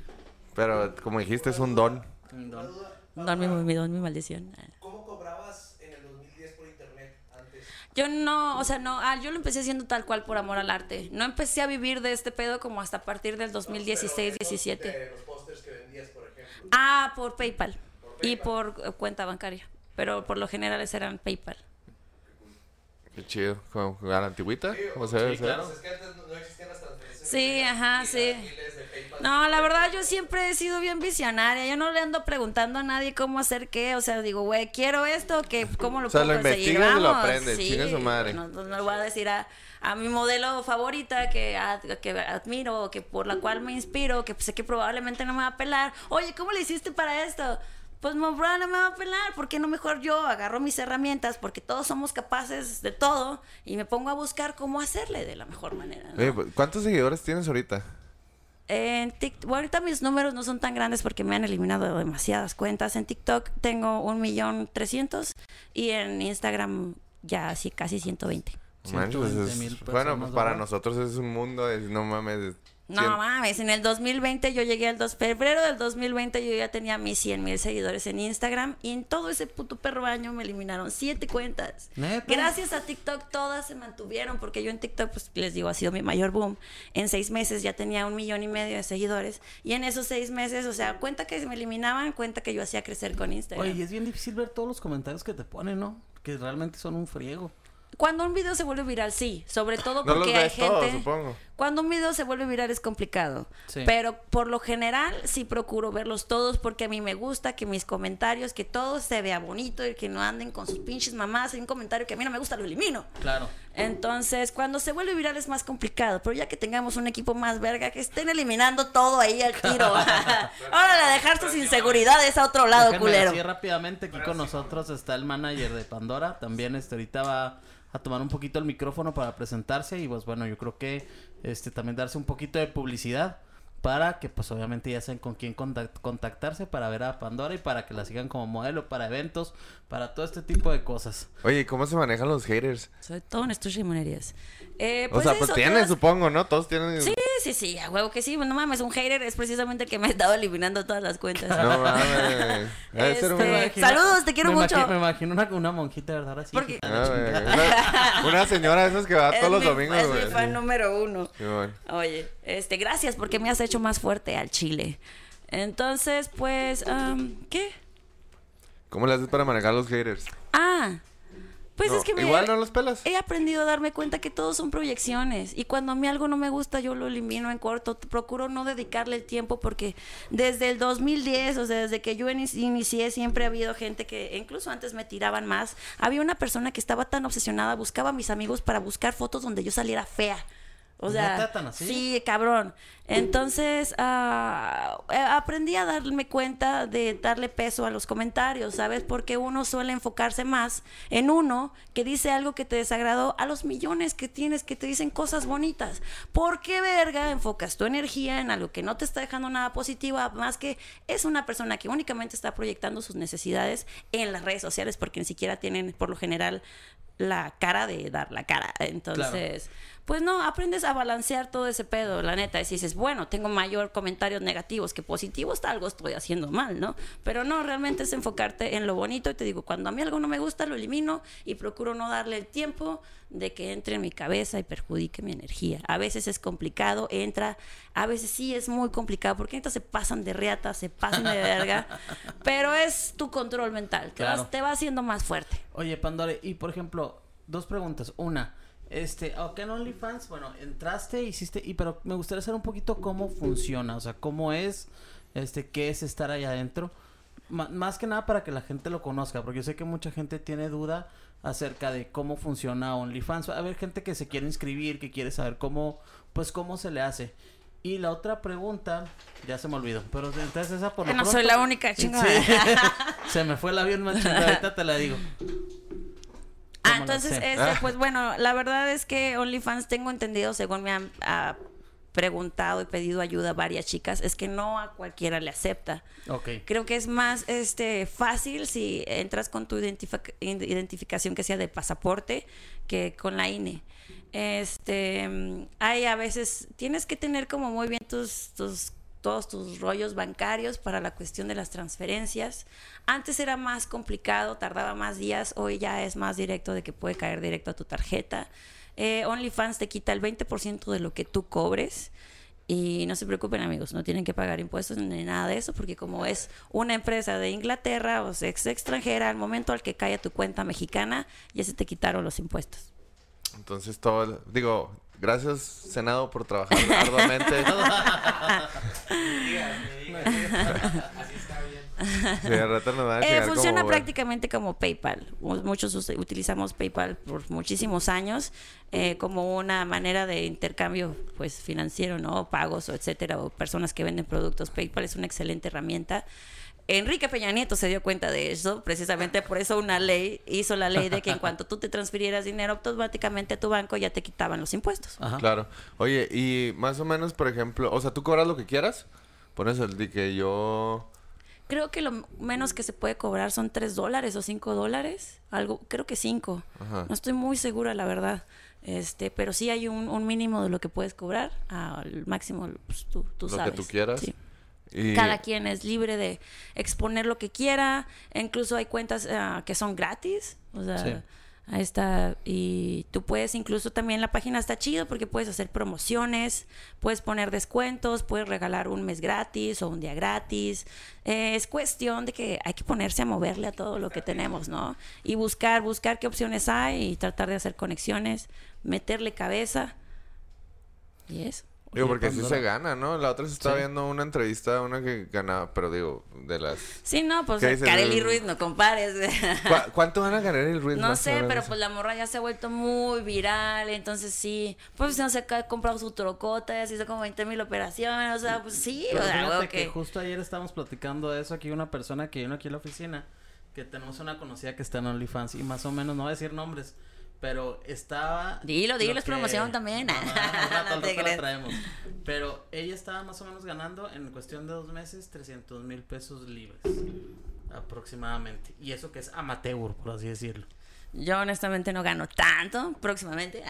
Pero como dijiste, es un don. Un don. Don, mi, mi don, mi maldición. ¿Cómo cobrabas en el 2010 por internet antes? Yo no, o sea, no, ah, yo lo empecé haciendo tal cual por amor al arte. No empecé a vivir de este pedo como hasta a partir del 2016, 17. De los pósters que vendías, por ejemplo. Ah, por PayPal y por eh, cuenta bancaria. Pero por lo general eran PayPal. Qué chido. ¿Como la antigüita? ¿Cómo se debe hacer? Pues es que antes no, existían las transferencias. Sí, ajá, sí. No, la verdad yo siempre he sido bien visionaria. Yo no le ando preguntando a nadie cómo hacer qué. O sea, digo, güey, quiero esto, que cómo lo O sea, puedo lo conseguir. investigas y lo Vamos, aprendes, sí. chinga su madre. No, no, le voy a decir a, a mi modelo favorita que, que admiro, que por la cual me inspiro, que sé que probablemente no me va a pelar. Oye, ¿cómo le hiciste para esto? Pues no me va a pelar, ¿por qué no mejor yo agarro mis herramientas? Porque todos somos capaces de todo y me pongo a buscar cómo hacerle de la mejor manera. ¿no? Oye, pues, ¿cuántos seguidores tienes ahorita? En TikTok, bueno, ahorita mis números no son tan grandes porque me han eliminado demasiadas cuentas. En TikTok tengo un millón trescientos y en Instagram ya así casi 120. Manches, pues 120 es- bueno, pues para nosotros es un mundo, es- no mames. No mames, en el 2020 yo llegué al 2 febrero del 2020 yo ya tenía mis 100 mil seguidores en Instagram y en todo ese puto perro año me eliminaron siete cuentas. ¿Neta? Gracias a TikTok todas se mantuvieron porque yo en TikTok pues les digo ha sido mi mayor boom. En seis meses ya tenía un millón y medio de seguidores y en esos seis meses, o sea, cuenta que me eliminaban, cuenta que yo hacía crecer con Instagram. Oye, y es bien difícil ver todos los comentarios que te ponen, ¿no? Que realmente son un friego. Cuando un video se vuelve viral, sí, sobre todo No los porque hay gente. supongo. Cuando un video se vuelve viral es complicado. Sí. Pero por lo general sí procuro verlos todos porque a mí me gusta que mis comentarios, que todo se vea bonito y que no anden con sus pinches mamás. Hay un comentario que a mí no me gusta, lo elimino. Claro. Entonces, cuando se vuelve viral es más complicado. Pero ya que tengamos un equipo más verga, que estén eliminando todo ahí al tiro. Ahora a dejar sus inseguridades a otro lado, Déjenme culero. decir rápidamente, aquí con nosotros está el manager de Pandora. También este ahorita va a tomar un poquito el micrófono para presentarse y pues bueno, yo creo que este también darse un poquito de publicidad. para que pues obviamente ya saben con quién contact- contactarse para ver a Pandora y para que la sigan como modelo para eventos, para todo este tipo de cosas. Oye, ¿y cómo se manejan los haters? Soy todo en estuche y monerías. Eh, o pues sea, eso, pues tienen, todas- supongo, ¿no? Todos tienen. Sí, sí, sí, a huevo que sí. No mames, un hater es precisamente el que me ha estado eliminando todas las cuentas. No mames. Este, Saludos, te quiero me mucho. imagino- me imagino una, una monjita, ¿verdad? Ahora sí. Porque- gitana, Ah, una, una señora de esas que va Es todos los mi- domingos, Es güey. mi fan número uno. Sí, bueno. Oye, este, gracias porque me has hecho más fuerte al chile. Entonces, pues, am, ¿qué? ¿Cómo le haces para manejar los haters? Ah, pues No, es que me, Igual no los pelas. he aprendido a darme cuenta que todos son proyecciones y cuando a mí algo no me gusta yo lo elimino en corto, procuro no dedicarle el tiempo porque desde el 2010, o sea, desde que yo ini- inicié siempre ha habido gente que incluso antes me tiraban más. Había una persona que estaba tan obsesionada, buscaba a mis amigos para buscar fotos donde yo saliera fea. O sea, ¿Neta tan así? sí, cabrón. Entonces, eh, aprendí a darme cuenta de darle peso a los comentarios, ¿sabes? Porque uno suele enfocarse más en uno que dice algo que te desagradó a los millones que tienes que te dicen cosas bonitas. ¿Por qué verga enfocas tu energía en algo que no te está dejando nada positivo? Más que es una persona que únicamente está proyectando sus necesidades en las redes sociales porque ni siquiera tienen, por lo general, la cara de dar la cara. Entonces, pues no, aprendes a balancear todo ese pedo, la neta. Y si dices, bueno, tengo mayor comentarios negativos que positivos, algo estoy haciendo mal, ¿no? Pero no, realmente es enfocarte en lo bonito. Y te digo, cuando a mí algo no me gusta, lo elimino y procuro no darle el tiempo de que entre en mi cabeza y perjudique mi energía. A veces es complicado, entra, a veces sí es muy complicado, porque ahorita se pasan de reata, se pasan de verga, pero es tu control mental, Claro. vas- te va haciendo más fuerte. Oye, Pandora, y por ejemplo, dos preguntas. Una, este, ok, en OnlyFans, bueno, entraste, hiciste, y pero me gustaría saber un poquito cómo funciona, o sea, cómo es, este, qué es estar ahí adentro. Ma- más que nada para que la gente lo conozca, porque yo sé que mucha gente tiene duda acerca de cómo funciona OnlyFans. Va a haber gente que se quiere inscribir, que quiere saber cómo, pues cómo se le hace. Y la otra pregunta, ya se me olvidó, pero entonces esa por lo no pronto- soy la única chingada. Sí. se me fue el avión más chingada, ahorita te la digo. Ah, ¿Cómo lo entonces, este, pues bueno, la verdad es que OnlyFans tengo entendido, según me han ah, preguntado y pedido ayuda a varias chicas, es que no a cualquiera le acepta. Ok. Creo que es más este fácil si entras con tu identific- identificación que sea de pasaporte que con la INE. Este, mm, hay a veces tienes que tener como muy bien tus tus todos tus rollos bancarios para la cuestión de las transferencias. Antes era más complicado, tardaba más días, hoy ya es más directo de que puede caer directo a tu tarjeta. Eh, OnlyFans te quita el 20% de lo que tú cobres. Y no se preocupen amigos, no tienen que pagar impuestos ni nada de eso, porque como es una empresa de Inglaterra o sea, es extranjera, al momento al que cae a tu cuenta mexicana, ya se te quitaron los impuestos. Entonces todo, digo, gracias Senado por trabajar arduamente. Así está bien. Sí, al rato nos van a Eh, chingar como, funciona güey. prácticamente como PayPal. Mu- Muchos utilizamos PayPal por muchísimos años eh, como una manera de intercambio pues financiero, ¿no? Pagos o etcétera, o personas que venden productos. PayPal es una excelente herramienta. Enrique Peña Nieto se dio cuenta de eso, precisamente por eso una ley hizo la ley de que en cuanto tú te transfirieras dinero automáticamente a tu banco ya te quitaban los impuestos. Ajá. Claro. Oye, y más o menos, por ejemplo, o sea, tú cobras lo que quieras. Pones el de que yo. Creo que lo menos que se puede cobrar son 3 dólares o 5 dólares. Algo, creo que 5. Ajá. No estoy muy segura, la verdad. Este, pero sí hay un, un mínimo de lo que puedes cobrar. Al máximo, pues, tú, tú Lo que sabes. tú quieras. Sí. Y... Cada quien es libre de exponer lo que quiera. Incluso hay cuentas ah, que son gratis. O sea, Sí. ahí está. Y tú puedes, incluso también la página está chido porque puedes hacer promociones, puedes poner descuentos, puedes regalar un mes gratis o un día gratis. Eh, es cuestión de que hay que ponerse a moverle a todo lo que tenemos, ¿no? Y buscar, buscar qué opciones hay y tratar de hacer conexiones, meterle cabeza. Y eso. Digo, porque sí Pandora. se gana, ¿no? La otra se estaba Sí. viendo una entrevista, una que ganaba, pero digo, de las... Sí, no, pues. Kareli Ruiz, no compares. ¿Cu- ¿Cuánto van a ganar el Ruiz? No sé, pero pues la morra ya se ha vuelto muy viral, entonces sí, pues no sé, ha comprado su trocota, ya se hizo como 20 mil operaciones, o sea, pues sí, Pero o sea, que que... justo ayer estábamos platicando de eso aquí una persona que vino aquí a la oficina que tenemos una conocida que está en OnlyFans y más o menos no voy a decir nombres pero estaba Dilo, dilo, lo es promoción también. No, no, al rato, al No te rato la creas. traemos Pero ella estaba más o menos ganando en cuestión de dos meses 300 mil pesos libres. Aproximadamente. Y eso que es amateur, por así decirlo. Yo honestamente no gano tanto, próximamente.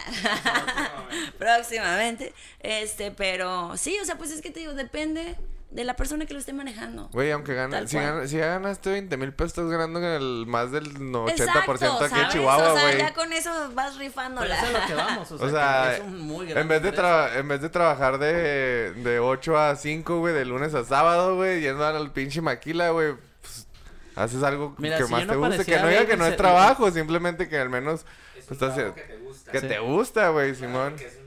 próximamente. Este, pero sí, o sea, pues es que te digo, depende de la persona que lo esté manejando. Güey, aunque ganas, si, ganas, si ya ganaste 20 mil pesos, estás ganando el más del 80% Exacto, aquí en. Chihuahua, O sea, güey. ya con eso vas Pero rifándola. eso es lo que vamos. O sea, O sea, que es un muy gran en vez, de en vez de trabajar de, de 8 a 5, güey, de lunes a sábado, güey, yendo al pinche maquila, güey, pues, haces algo Mira, que si más no te guste. Que no diga que no es trabajo, simplemente que al menos Es pues, estás que te gusta. que Sí. te gusta, güey, Claro, Simón. Que es.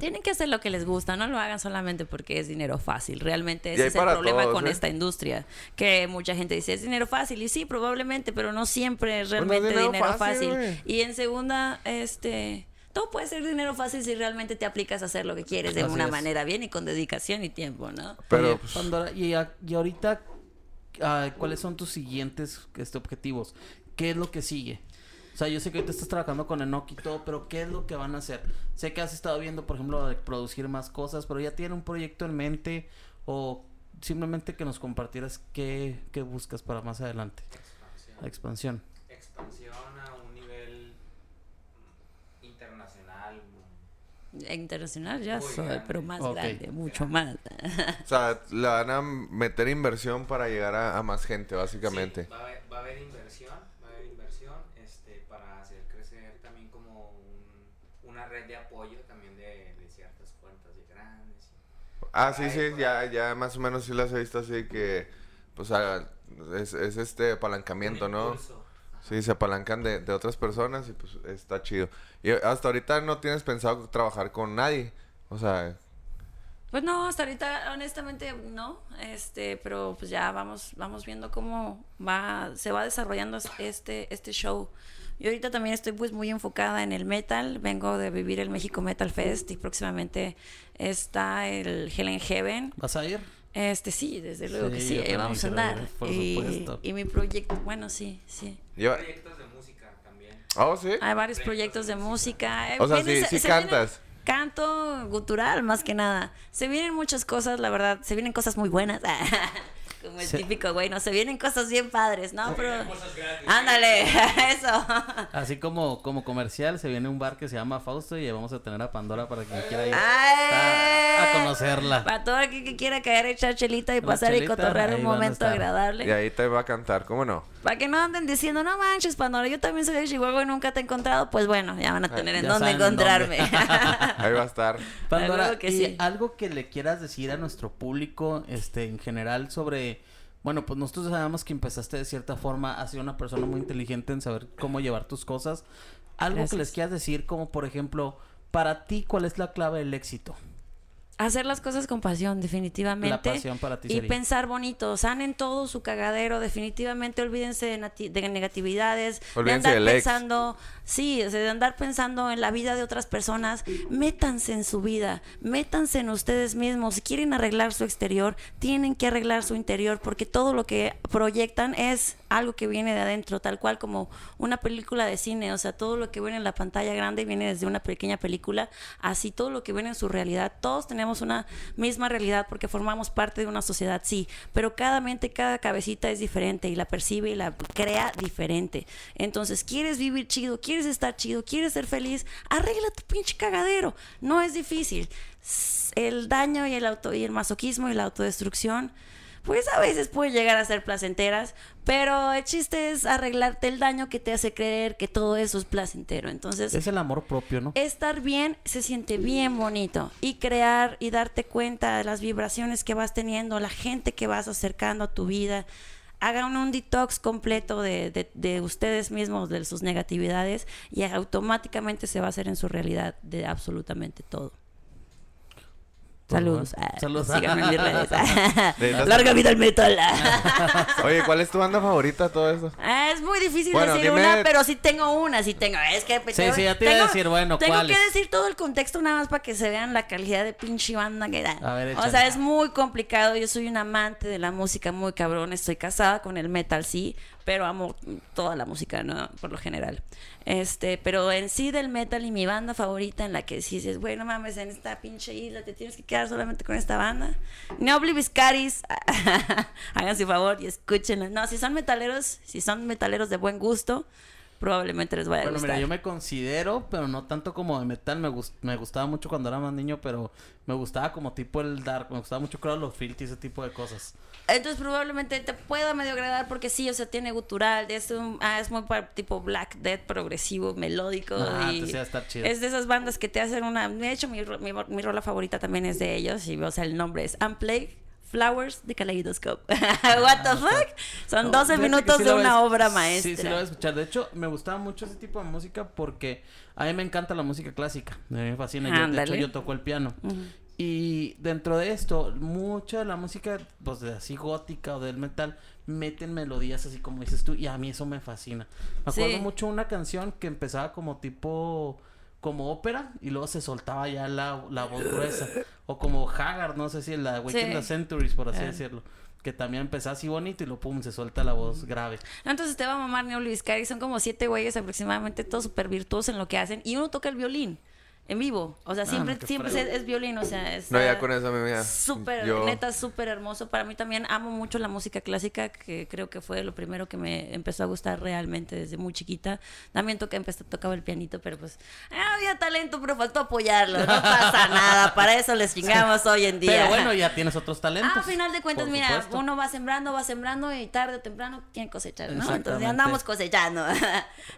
Tienen que hacer lo que les gusta, no lo hagan solamente porque es dinero fácil. Realmente ese es el problema todos, con ¿eh? esta industria. Que mucha gente dice, es dinero fácil. Y sí, probablemente, pero no siempre es realmente Pues dinero dinero, fácil, y en segunda, este... Todo puede ser dinero fácil si realmente te aplicas a hacer lo que quieres de Así una es. manera bien y con dedicación y tiempo, ¿no? Pero, Oye, pues, Pandora, y, a- y ahorita, ah, ¿cuáles son tus siguientes este, objetivos? ¿Qué es lo que sigue? O sea, yo sé que ahorita estás trabajando con Enoch y todo, pero ¿qué es lo que van a hacer? Sé que has estado viendo, por ejemplo, de producir más cosas, pero ya tiene un proyecto en mente o simplemente que nos compartieras qué, qué buscas para más adelante. Expansión. La expansión. Expansión a un nivel mm, internacional. Internacional ya Muy soy, grande. pero más grande, mucho más. o sea, le van a meter inversión para llegar a, a más gente, básicamente. Sí, a haber, va a haber inversión este, para hacer crecer también como un- una red de apoyo también de, de ciertas cuentas de grandes. Ah, sí, sí, ya, ya más o menos sí las he visto así que, pues, ah, es, es este apalancamiento, ¿no? Sí, se apalancan de, de otras personas y pues está chido. Y hasta ahorita no tienes pensado trabajar con nadie. O sea, Pues no, hasta ahorita honestamente no, este, pero pues ya vamos, vamos viendo cómo va, se va desarrollando este, este show. Yo ahorita también estoy pues muy enfocada en el metal, vengo de vivir el México Metal Fest y próximamente está el Hell in Heaven. ¿Vas a ir? Este sí, desde luego que Sí, vamos a andar. ir, por y, supuesto. y mi proyecto, bueno, sí, sí. yo... Proyectos de música también. Oh, sí. Hay varios proyectos de música. eh, O sea, sí- sí se vienen- cantas. canto gutural, más que nada. Se vienen muchas cosas, la verdad. Se vienen cosas muy buenas. Como el Se- típico, güey. No, se vienen cosas bien padres, ¿no? Pero. Cosas gratis. Ándale, eso. Así como, como comercial, se viene un bar que se llama Fausto y vamos a tener a Pandora para quien quiera ir a, a conocerla. Para todo aquel que quiera caer, echar chelita y pasar y cotorrear un momento agradable. Y ahí te va a cantar, ¿cómo no? Para que no anden diciendo, no manches, Pandora, yo también soy de Chihuahua y nunca te he encontrado. Pues bueno, ya van a tener en dónde encontrarme. Ahí va a estar. Pandora, Algo que y sí. algo que le quieras decir a nuestro público, este, en general sobre, bueno, pues nosotros sabemos que empezaste de cierta forma a ser una persona muy inteligente en saber cómo llevar tus cosas. Algo que les quieras decir, como por ejemplo, para ti, ¿cuál es la clave del éxito? Hacer las cosas con pasión, definitivamente. La pasión para ti Y sería. pensar bonito. Sanen todo su cagadero. Definitivamente olvídense de, negatividades. Olvídense de andar ex. pensando. Sí, o sea, de andar pensando en la vida de otras personas. Métanse en su vida. Métanse en ustedes mismos. Si quieren arreglar su exterior, tienen que arreglar su interior. Porque todo lo que proyectan es algo que viene de adentro. Tal cual como una película de cine. O sea, todo lo que ven en la pantalla grande viene desde una pequeña película. Así todo lo que ven en su realidad. Todos tenemos una misma realidad porque formamos parte de una sociedad, sí, pero cada mente, cada cabecita es diferente y la percibe y la crea diferente. Entonces, ¿quieres vivir chido? ¿Quieres estar chido? ¿Quieres ser feliz? Arregla tu pinche cagadero. No es difícil. El daño y el, auto, y el masoquismo y la autodestrucción pues a veces puede llegar a ser placenteras, pero el chiste es arreglarte el daño que te hace creer que todo eso es placentero. Entonces, Es el amor propio, ¿no? estar bien se siente bien bonito y crear y darte cuenta de las vibraciones que vas teniendo, la gente que vas acercando a tu vida. Hagan un detox completo de, de- de ustedes mismos, de sus negatividades y automáticamente se va a hacer en su realidad de absolutamente todo. Saludos. Ah, Saludos. Síganme en mis redes. Larga vida al metal. Oye, ¿cuál es tu banda favorita todo eso? Ah, Es muy difícil Bueno, decir dime- una, pero sí tengo una, sí tengo. Es que pues, Sí, tengo- sí, ya te iba a decir, bueno, Tengo que decir todo el contexto nada más para que se vean la calidad de pinche banda que da. A ver, o sea, es muy complicado. Yo soy un amante de la música muy cabrón. Estoy casada con el metal, sí, pero amo toda la música, ¿no? Por lo general. Este, pero en sí del metal y mi banda favorita en la que si dices, güey, no mames, en esta pinche isla te tienes que quedar solamente con esta banda. Nobly Viscaris, hagan su favor y escúchenla. No, si son metaleros, si son metaleros de buen gusto, probablemente les vaya a Bueno, gustar. mira, yo me considero, pero no tanto como de metal. Me, gust- me gustaba mucho cuando era más niño, pero me gustaba como tipo el dark. Me gustaba mucho, creo, los filthy y ese tipo de cosas. Entonces probablemente te pueda medio agradar porque sí, o sea, tiene gutural, es un, ah, es muy tipo Black Death progresivo, melódico Ah, y ya está chido. es de esas bandas que te hacen una, de hecho mi, mi, mi rola favorita también es de ellos y o sea, el nombre es Unplayed Flowers de Kaleidoscope. What the fuck? Son Ah, No, 12 fíjate que minutos sí de una obra Sí, maestra. sí lo voy a escuchar. De hecho, me gustaba mucho ese tipo de música porque a mí me encanta la música clásica. Me fascina. Yo, de hecho, yo toco el piano. Ujú. Y dentro de esto, mucha de la música, pues de así gótica o del metal, meten melodías así como dices tú, y a mí eso me fascina. Me acuerdo Sí. mucho una canción que empezaba como tipo, como ópera, y luego se soltaba ya la, la voz gruesa. O como Haggard, no sé si la Waking Sí. the Centuries, por así Ah. decirlo. Que también empezaba así bonito y luego pum, se suelta la voz grave. No, Entonces te va a mamar Neo Luis Cari. Son como siete güeyes aproximadamente, todos súper virtuosos en lo que hacen. Y uno toca el violín en vivo. O sea, Ah, siempre, no, siempre es, es violín. O sea, es. No, ya con eso me mira. Súper, yo- neta, súper hermoso. Para mí también amo mucho la música clásica, que creo que fue lo primero que me empezó a gustar realmente desde muy chiquita. También toca, empecé, tocaba el pianito, pero pues ah, había talento, pero faltó apoyarlo. No pasa nada, para eso les chingamos hoy en día. Pero bueno, ya tienes otros talentos. Ah, a final de cuentas, por mira, supuesto. uno va sembrando, va sembrando y tarde o temprano tiene que cosechar, ¿no? Entonces andamos cosechando.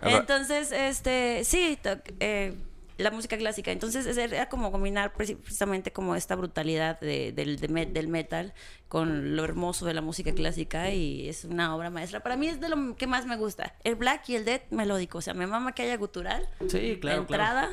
Entonces, este, sí, eh, la música clásica. Entonces es- era como combinar preci- precisamente como esta brutalidad de- del, de me- del metal con lo hermoso de la música clásica y es una obra maestra. Para mí es de lo que más me gusta. El black y el death melódico. O sea, me mama que haya gutural Sí, claro, de claro. entrada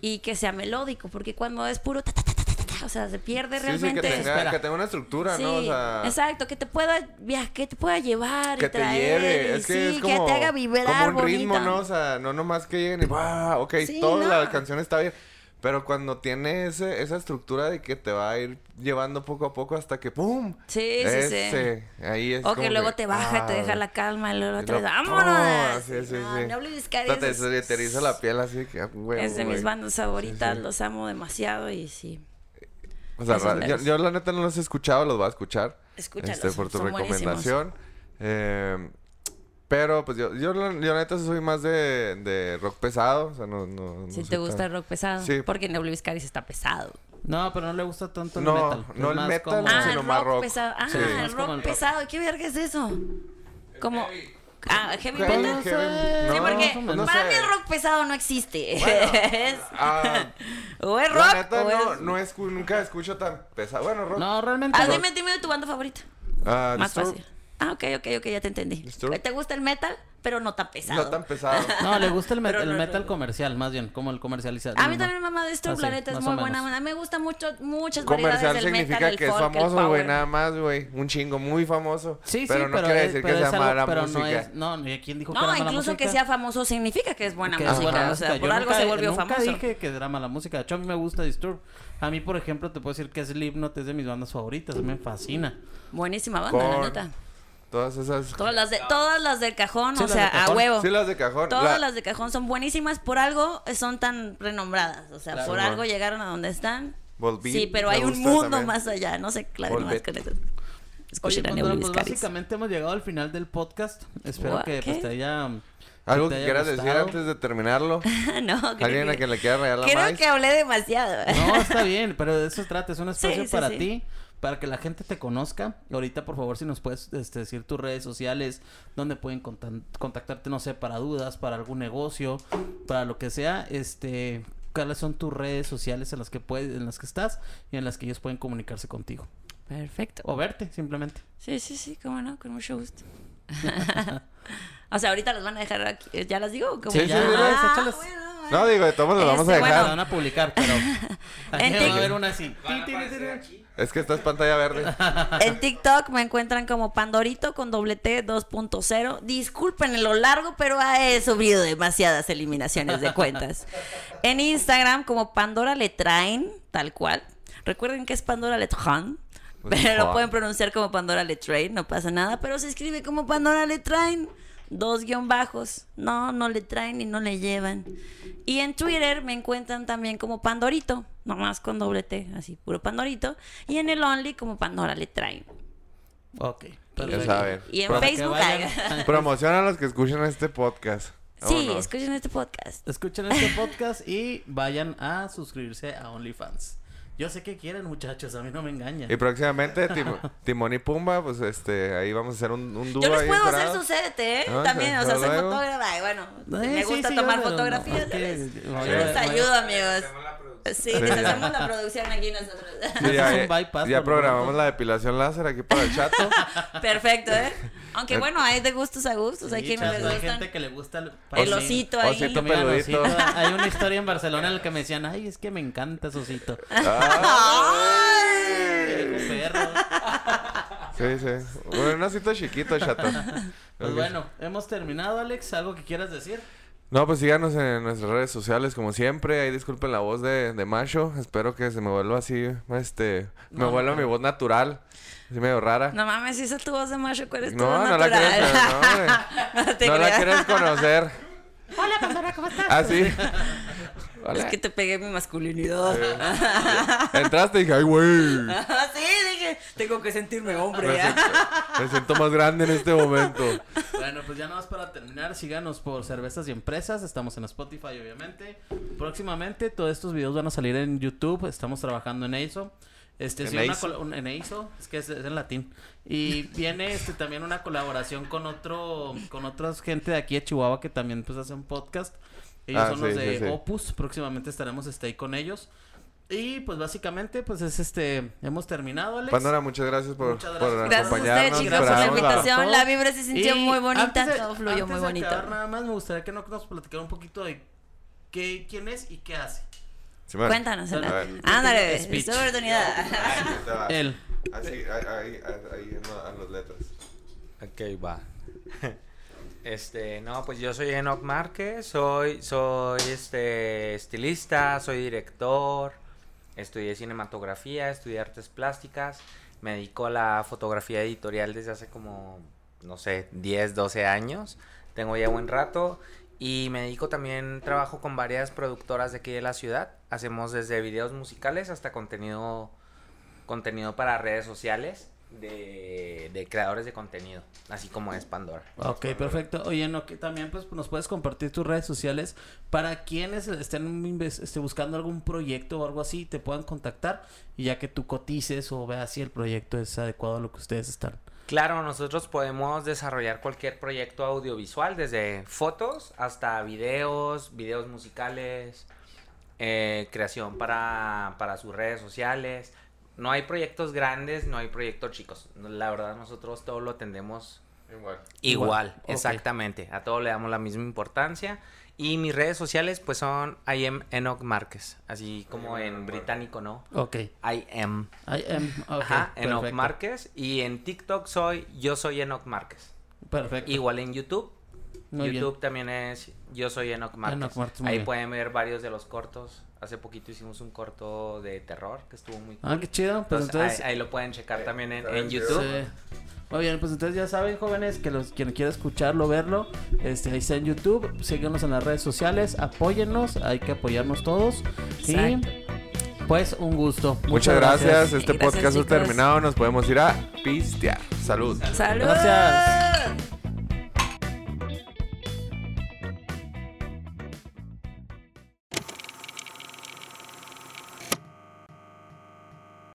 y que sea melódico, porque cuando es puro ta, ta, ta, o sea, se pierde Sí, sí, realmente. que tenga, que tenga una estructura, ¿no? O Sí, sea, exacto, que te pueda viajar, que te pueda llevar que y te traer, lleve. y Es que sí, es como, que te haga vibrar como un ritmo, bonito. ¿no? O sea, no nomás que lleguen y ¡wow! Ok, Sí, toda no. la canción está bien. Pero cuando tiene ese, esa estructura de que te va a ir llevando poco a poco hasta que ¡pum! Sí, sí, sí. Ese, Ahí es O como que luego te baja, te ah, deja la calma y luego y otra vez, ¡vámonos! Sí, sí, no, sí. no olvides que te, es, se te eriza la piel así que, ah, güey, es de mis bandas favoritas, Sí, sí. los amo demasiado y sí. O sea, ra- yo, yo la neta no los he escuchado, los voy a escuchar. Escúchalos, Este, por tu son recomendación. Eh, pero pues yo, yo, la- yo la neta soy más de, de rock pesado. O sea, no, no, no Si te gusta tan- el rock pesado, Sí. porque Neoblivis Caris está pesado. No, pero no le gusta tanto el No, metal. no el metal, como- Ah, sino el más rock, rock. pesado. Ah, Sí. el rock el rock. pesado. ¿Qué verga es eso? Como... Ah, heavy metal. heavy- sí, porque no para sé. mí el rock pesado no existe. Es- Ah, o es la rock neta o no, es... no escu- nunca escucho tan pesado. Bueno, rock. No, realmente. Ah, no. dime, dime de tu banda favorita. Ah, Más fácil. Ah, ok, ok, ok, ya te entendí. Disturbed. ¿Te gusta el metal? Pero no tan pesado. No tan pesado. No, le gusta el, met- Pero el no, metal no. comercial, más bien, como el comercializado. A mí también me mama Disturb, Así, la neta, es muy buena menos. banda. Me gusta mucho, muchas Comercial variedades del significa metal, el que es folk, el famoso, güey, nada más, güey. Un chingo muy famoso. Sí, pero sí, no pero quiere es- decir pero que es sea algo- mala pero música. No, es, no, ¿y quién dijo que No, era mala incluso que música? sea famoso significa que es buena Que es música. buena o sea, música. por algo nunca- se volvió nunca famoso. dije que era mala música. De hecho, a mí me gusta Disturb. A mí, por ejemplo, te puedo decir que Slipknot es de mis bandas favoritas. A mí me fascina. Buenísima banda, la neta. Todas esas. Todas las, de, todas las del cajón, Sí, o sea, de a cajón. huevo. Sí, las de cajón. Todas La- las de cajón son buenísimas, por algo son tan renombradas, o sea, Claro. por algo llegaron a donde están. Volbeat, sí, pero hay un mundo también. más allá, no sé, claro, más con eso. Oye, a Nebulis pues Caris. básicamente hemos llegado al final del podcast. Espero que pues, te haya... Algo que quieras decir gustado. antes de terminarlo. no, creo Alguien a que, quien le quiera regalar creo más. que hablé demasiado. No, está bien, pero de eso trata. Es un espacio Sí, sí, para sí. ti, para que la gente te conozca. Y ahorita, por favor, si nos puedes este, decir tus redes sociales, donde pueden contactarte, no sé, para dudas, para algún negocio, para lo que sea. Este, ¿cuáles son tus redes sociales en las que puedes, en las que estás y en las que ellos pueden comunicarse contigo Perfecto. o verte simplemente? Sí, sí, sí, cómo no, con mucho gusto. o sea, ahorita las van a dejar aquí. ¿Ya las digo? o cómo? Sí, ya, Ah, bueno, bueno. No, digo, de todos lo vamos a Este, dejar. La van a publicar, pero una así. Es que esta es pantalla verde. En TikTok me encuentran como Pandorito con doble T 2.0. Disculpen lo largo, pero he subido demasiadas eliminaciones de cuentas. En Instagram como Pandora Letrain, tal cual. Recuerden que es Pandora Letrain. Pues, Pero lo pueden pronunciar como Pandora Letrain, no pasa nada. Pero se escribe como Pandora Letrain. Dos guion bajos. No, no le traen y no le llevan. Y en Twitter me encuentran también como Pandorito, nomás con doble T, así, puro Pandorito. Y en el Only como Pandora le traen. Ok. Ya perfecto. saben. Y en Pro- Facebook. Promociona a los que escuchan este podcast. sí, Vámonos. escuchen este podcast. Escuchen este podcast y vayan a suscribirse a OnlyFans. Yo sé que quieren, muchachos, a mí no me engañan. Y próximamente Tim- Timón y Pumba, pues este, ahí vamos a hacer un, un dúo Yo les puedo hacer su set, ¿eh? Ah, También, o sea, soy fotógrafa. y bueno, Eh, me sí, gusta sí, tomar yo, fotografías, no, es que- ¿sabes? oye, Yo les ayudo, amigos. Sí, Sí, hacemos la producción aquí nosotros. Sí, ya, bypass, programamos la depilación láser aquí para el chato. Perfecto, ¿eh? Aunque bueno, hay de gustos a gustos. hay quienes gente que le gusta el, El osito ahí. Osito peludito. Hay una historia en Barcelona en la que me decían, ay, es que me encanta ese osito. Ay. Perro. Sí, sí. Bueno, un osito chiquito, chato. Pues bueno, hemos terminado, Alex. ¿Algo que quieras decir? No, pues síganos en nuestras redes sociales como siempre. Ahí disculpen la voz de, de macho. Espero que se me vuelva así, este... Me vuelva no. mi voz natural. Así medio rara. No mames, si esa es tu voz de macho, ¿cuál es tu No, voz no la natural? quieres, no. No te No la quieres conocer. Hola, Pandora, ¿cómo estás? Ah, sí. Hola. Es que te pegué mi masculinidad. Entraste y dije, ay, güey. sí, dije, tengo que sentirme hombre Me ya. siento, me siento más grande en este momento. Bueno, pues ya nada más para terminar, síganos por Cervezas y Empresas, estamos en Spotify obviamente. Próximamente todos estos videos van a salir en YouTube, estamos trabajando en eso. Este, ¿En sí, una EISO? col- un- en EISO, es que es, es en latín. Y viene este también una colaboración con otro, con otras gente de aquí de Chihuahua que también pues hacen podcast. Ellos Ah, son los de sí, sí. Opus, próximamente estaremos este, ahí con ellos. Y pues básicamente pues es este, hemos terminado Alex. Pandora, muchas gracias por, Muchas por gracias. Gracias a ustedes, acompañarnos. chicos, por la invitación. La vibra se sintió Y muy bonita, antes de- todo fluyó muy bonito. acabar, nada más me gustaría que no- nos platicara un poquito de qué, quién es y qué hace. Cuéntanos. Ándale, es tu oportunidad. Él. Así, ahí, ahí, ahí, ahí en la- en las letras. Ok, va. Este, no, pues yo soy Enoch Márquez, soy, soy este estilista, soy director, estudié cinematografía, estudié artes plásticas, me dedico a la fotografía editorial desde hace como, no sé, 10, 12 años, tengo ya buen rato y me dedico también, trabajo con varias productoras de aquí de la ciudad, hacemos desde videos musicales hasta contenido, contenido para redes sociales de, de creadores de contenido, así como es Pandora. Ok, perfecto. Oye, no, que también pues nos puedes compartir tus redes sociales para quienes estén este, buscando algún proyecto o algo así, te puedan contactar y ya que tú cotices o veas si el proyecto es adecuado a lo que ustedes están. Claro, nosotros podemos desarrollar cualquier proyecto audiovisual, desde fotos hasta videos, videos musicales, eh, creación para, para sus redes sociales. No hay proyectos grandes, no hay proyectos chicos. La verdad, nosotros todo lo atendemos Igual. igual, exactamente. A todo le damos la misma importancia. Y mis redes sociales, pues son I am Enoch Márquez, así como en británico, ¿no? Ok. I am. I am. ok, Ajá, Enoch perfecto. Márquez. Y en TikTok soy Yo Soy Enoch Márquez. Perfecto. Igual en YouTube. Muy bien. YouTube también es Yo Soy Enoch Márquez. Enoch Márquez, muy Ahí bien. pueden ver varios de los cortos. Hace poquito hicimos un corto de terror que estuvo muy cool. Ah, qué chido. Pues Entonces, entonces. ahí, ahí lo pueden checar también en, en YouTube. Sí. Muy bien, pues entonces ya saben, jóvenes, que los quien quiera escucharlo, verlo, este, ahí está en YouTube, síganos en las redes sociales, apóyennos, hay que apoyarnos todos. Exacto. Y pues un gusto. Muchas gracias. Gracias, Este podcast chicos. ha terminado. Nos podemos ir a pistear. Salud. ¡Salud! Gracias.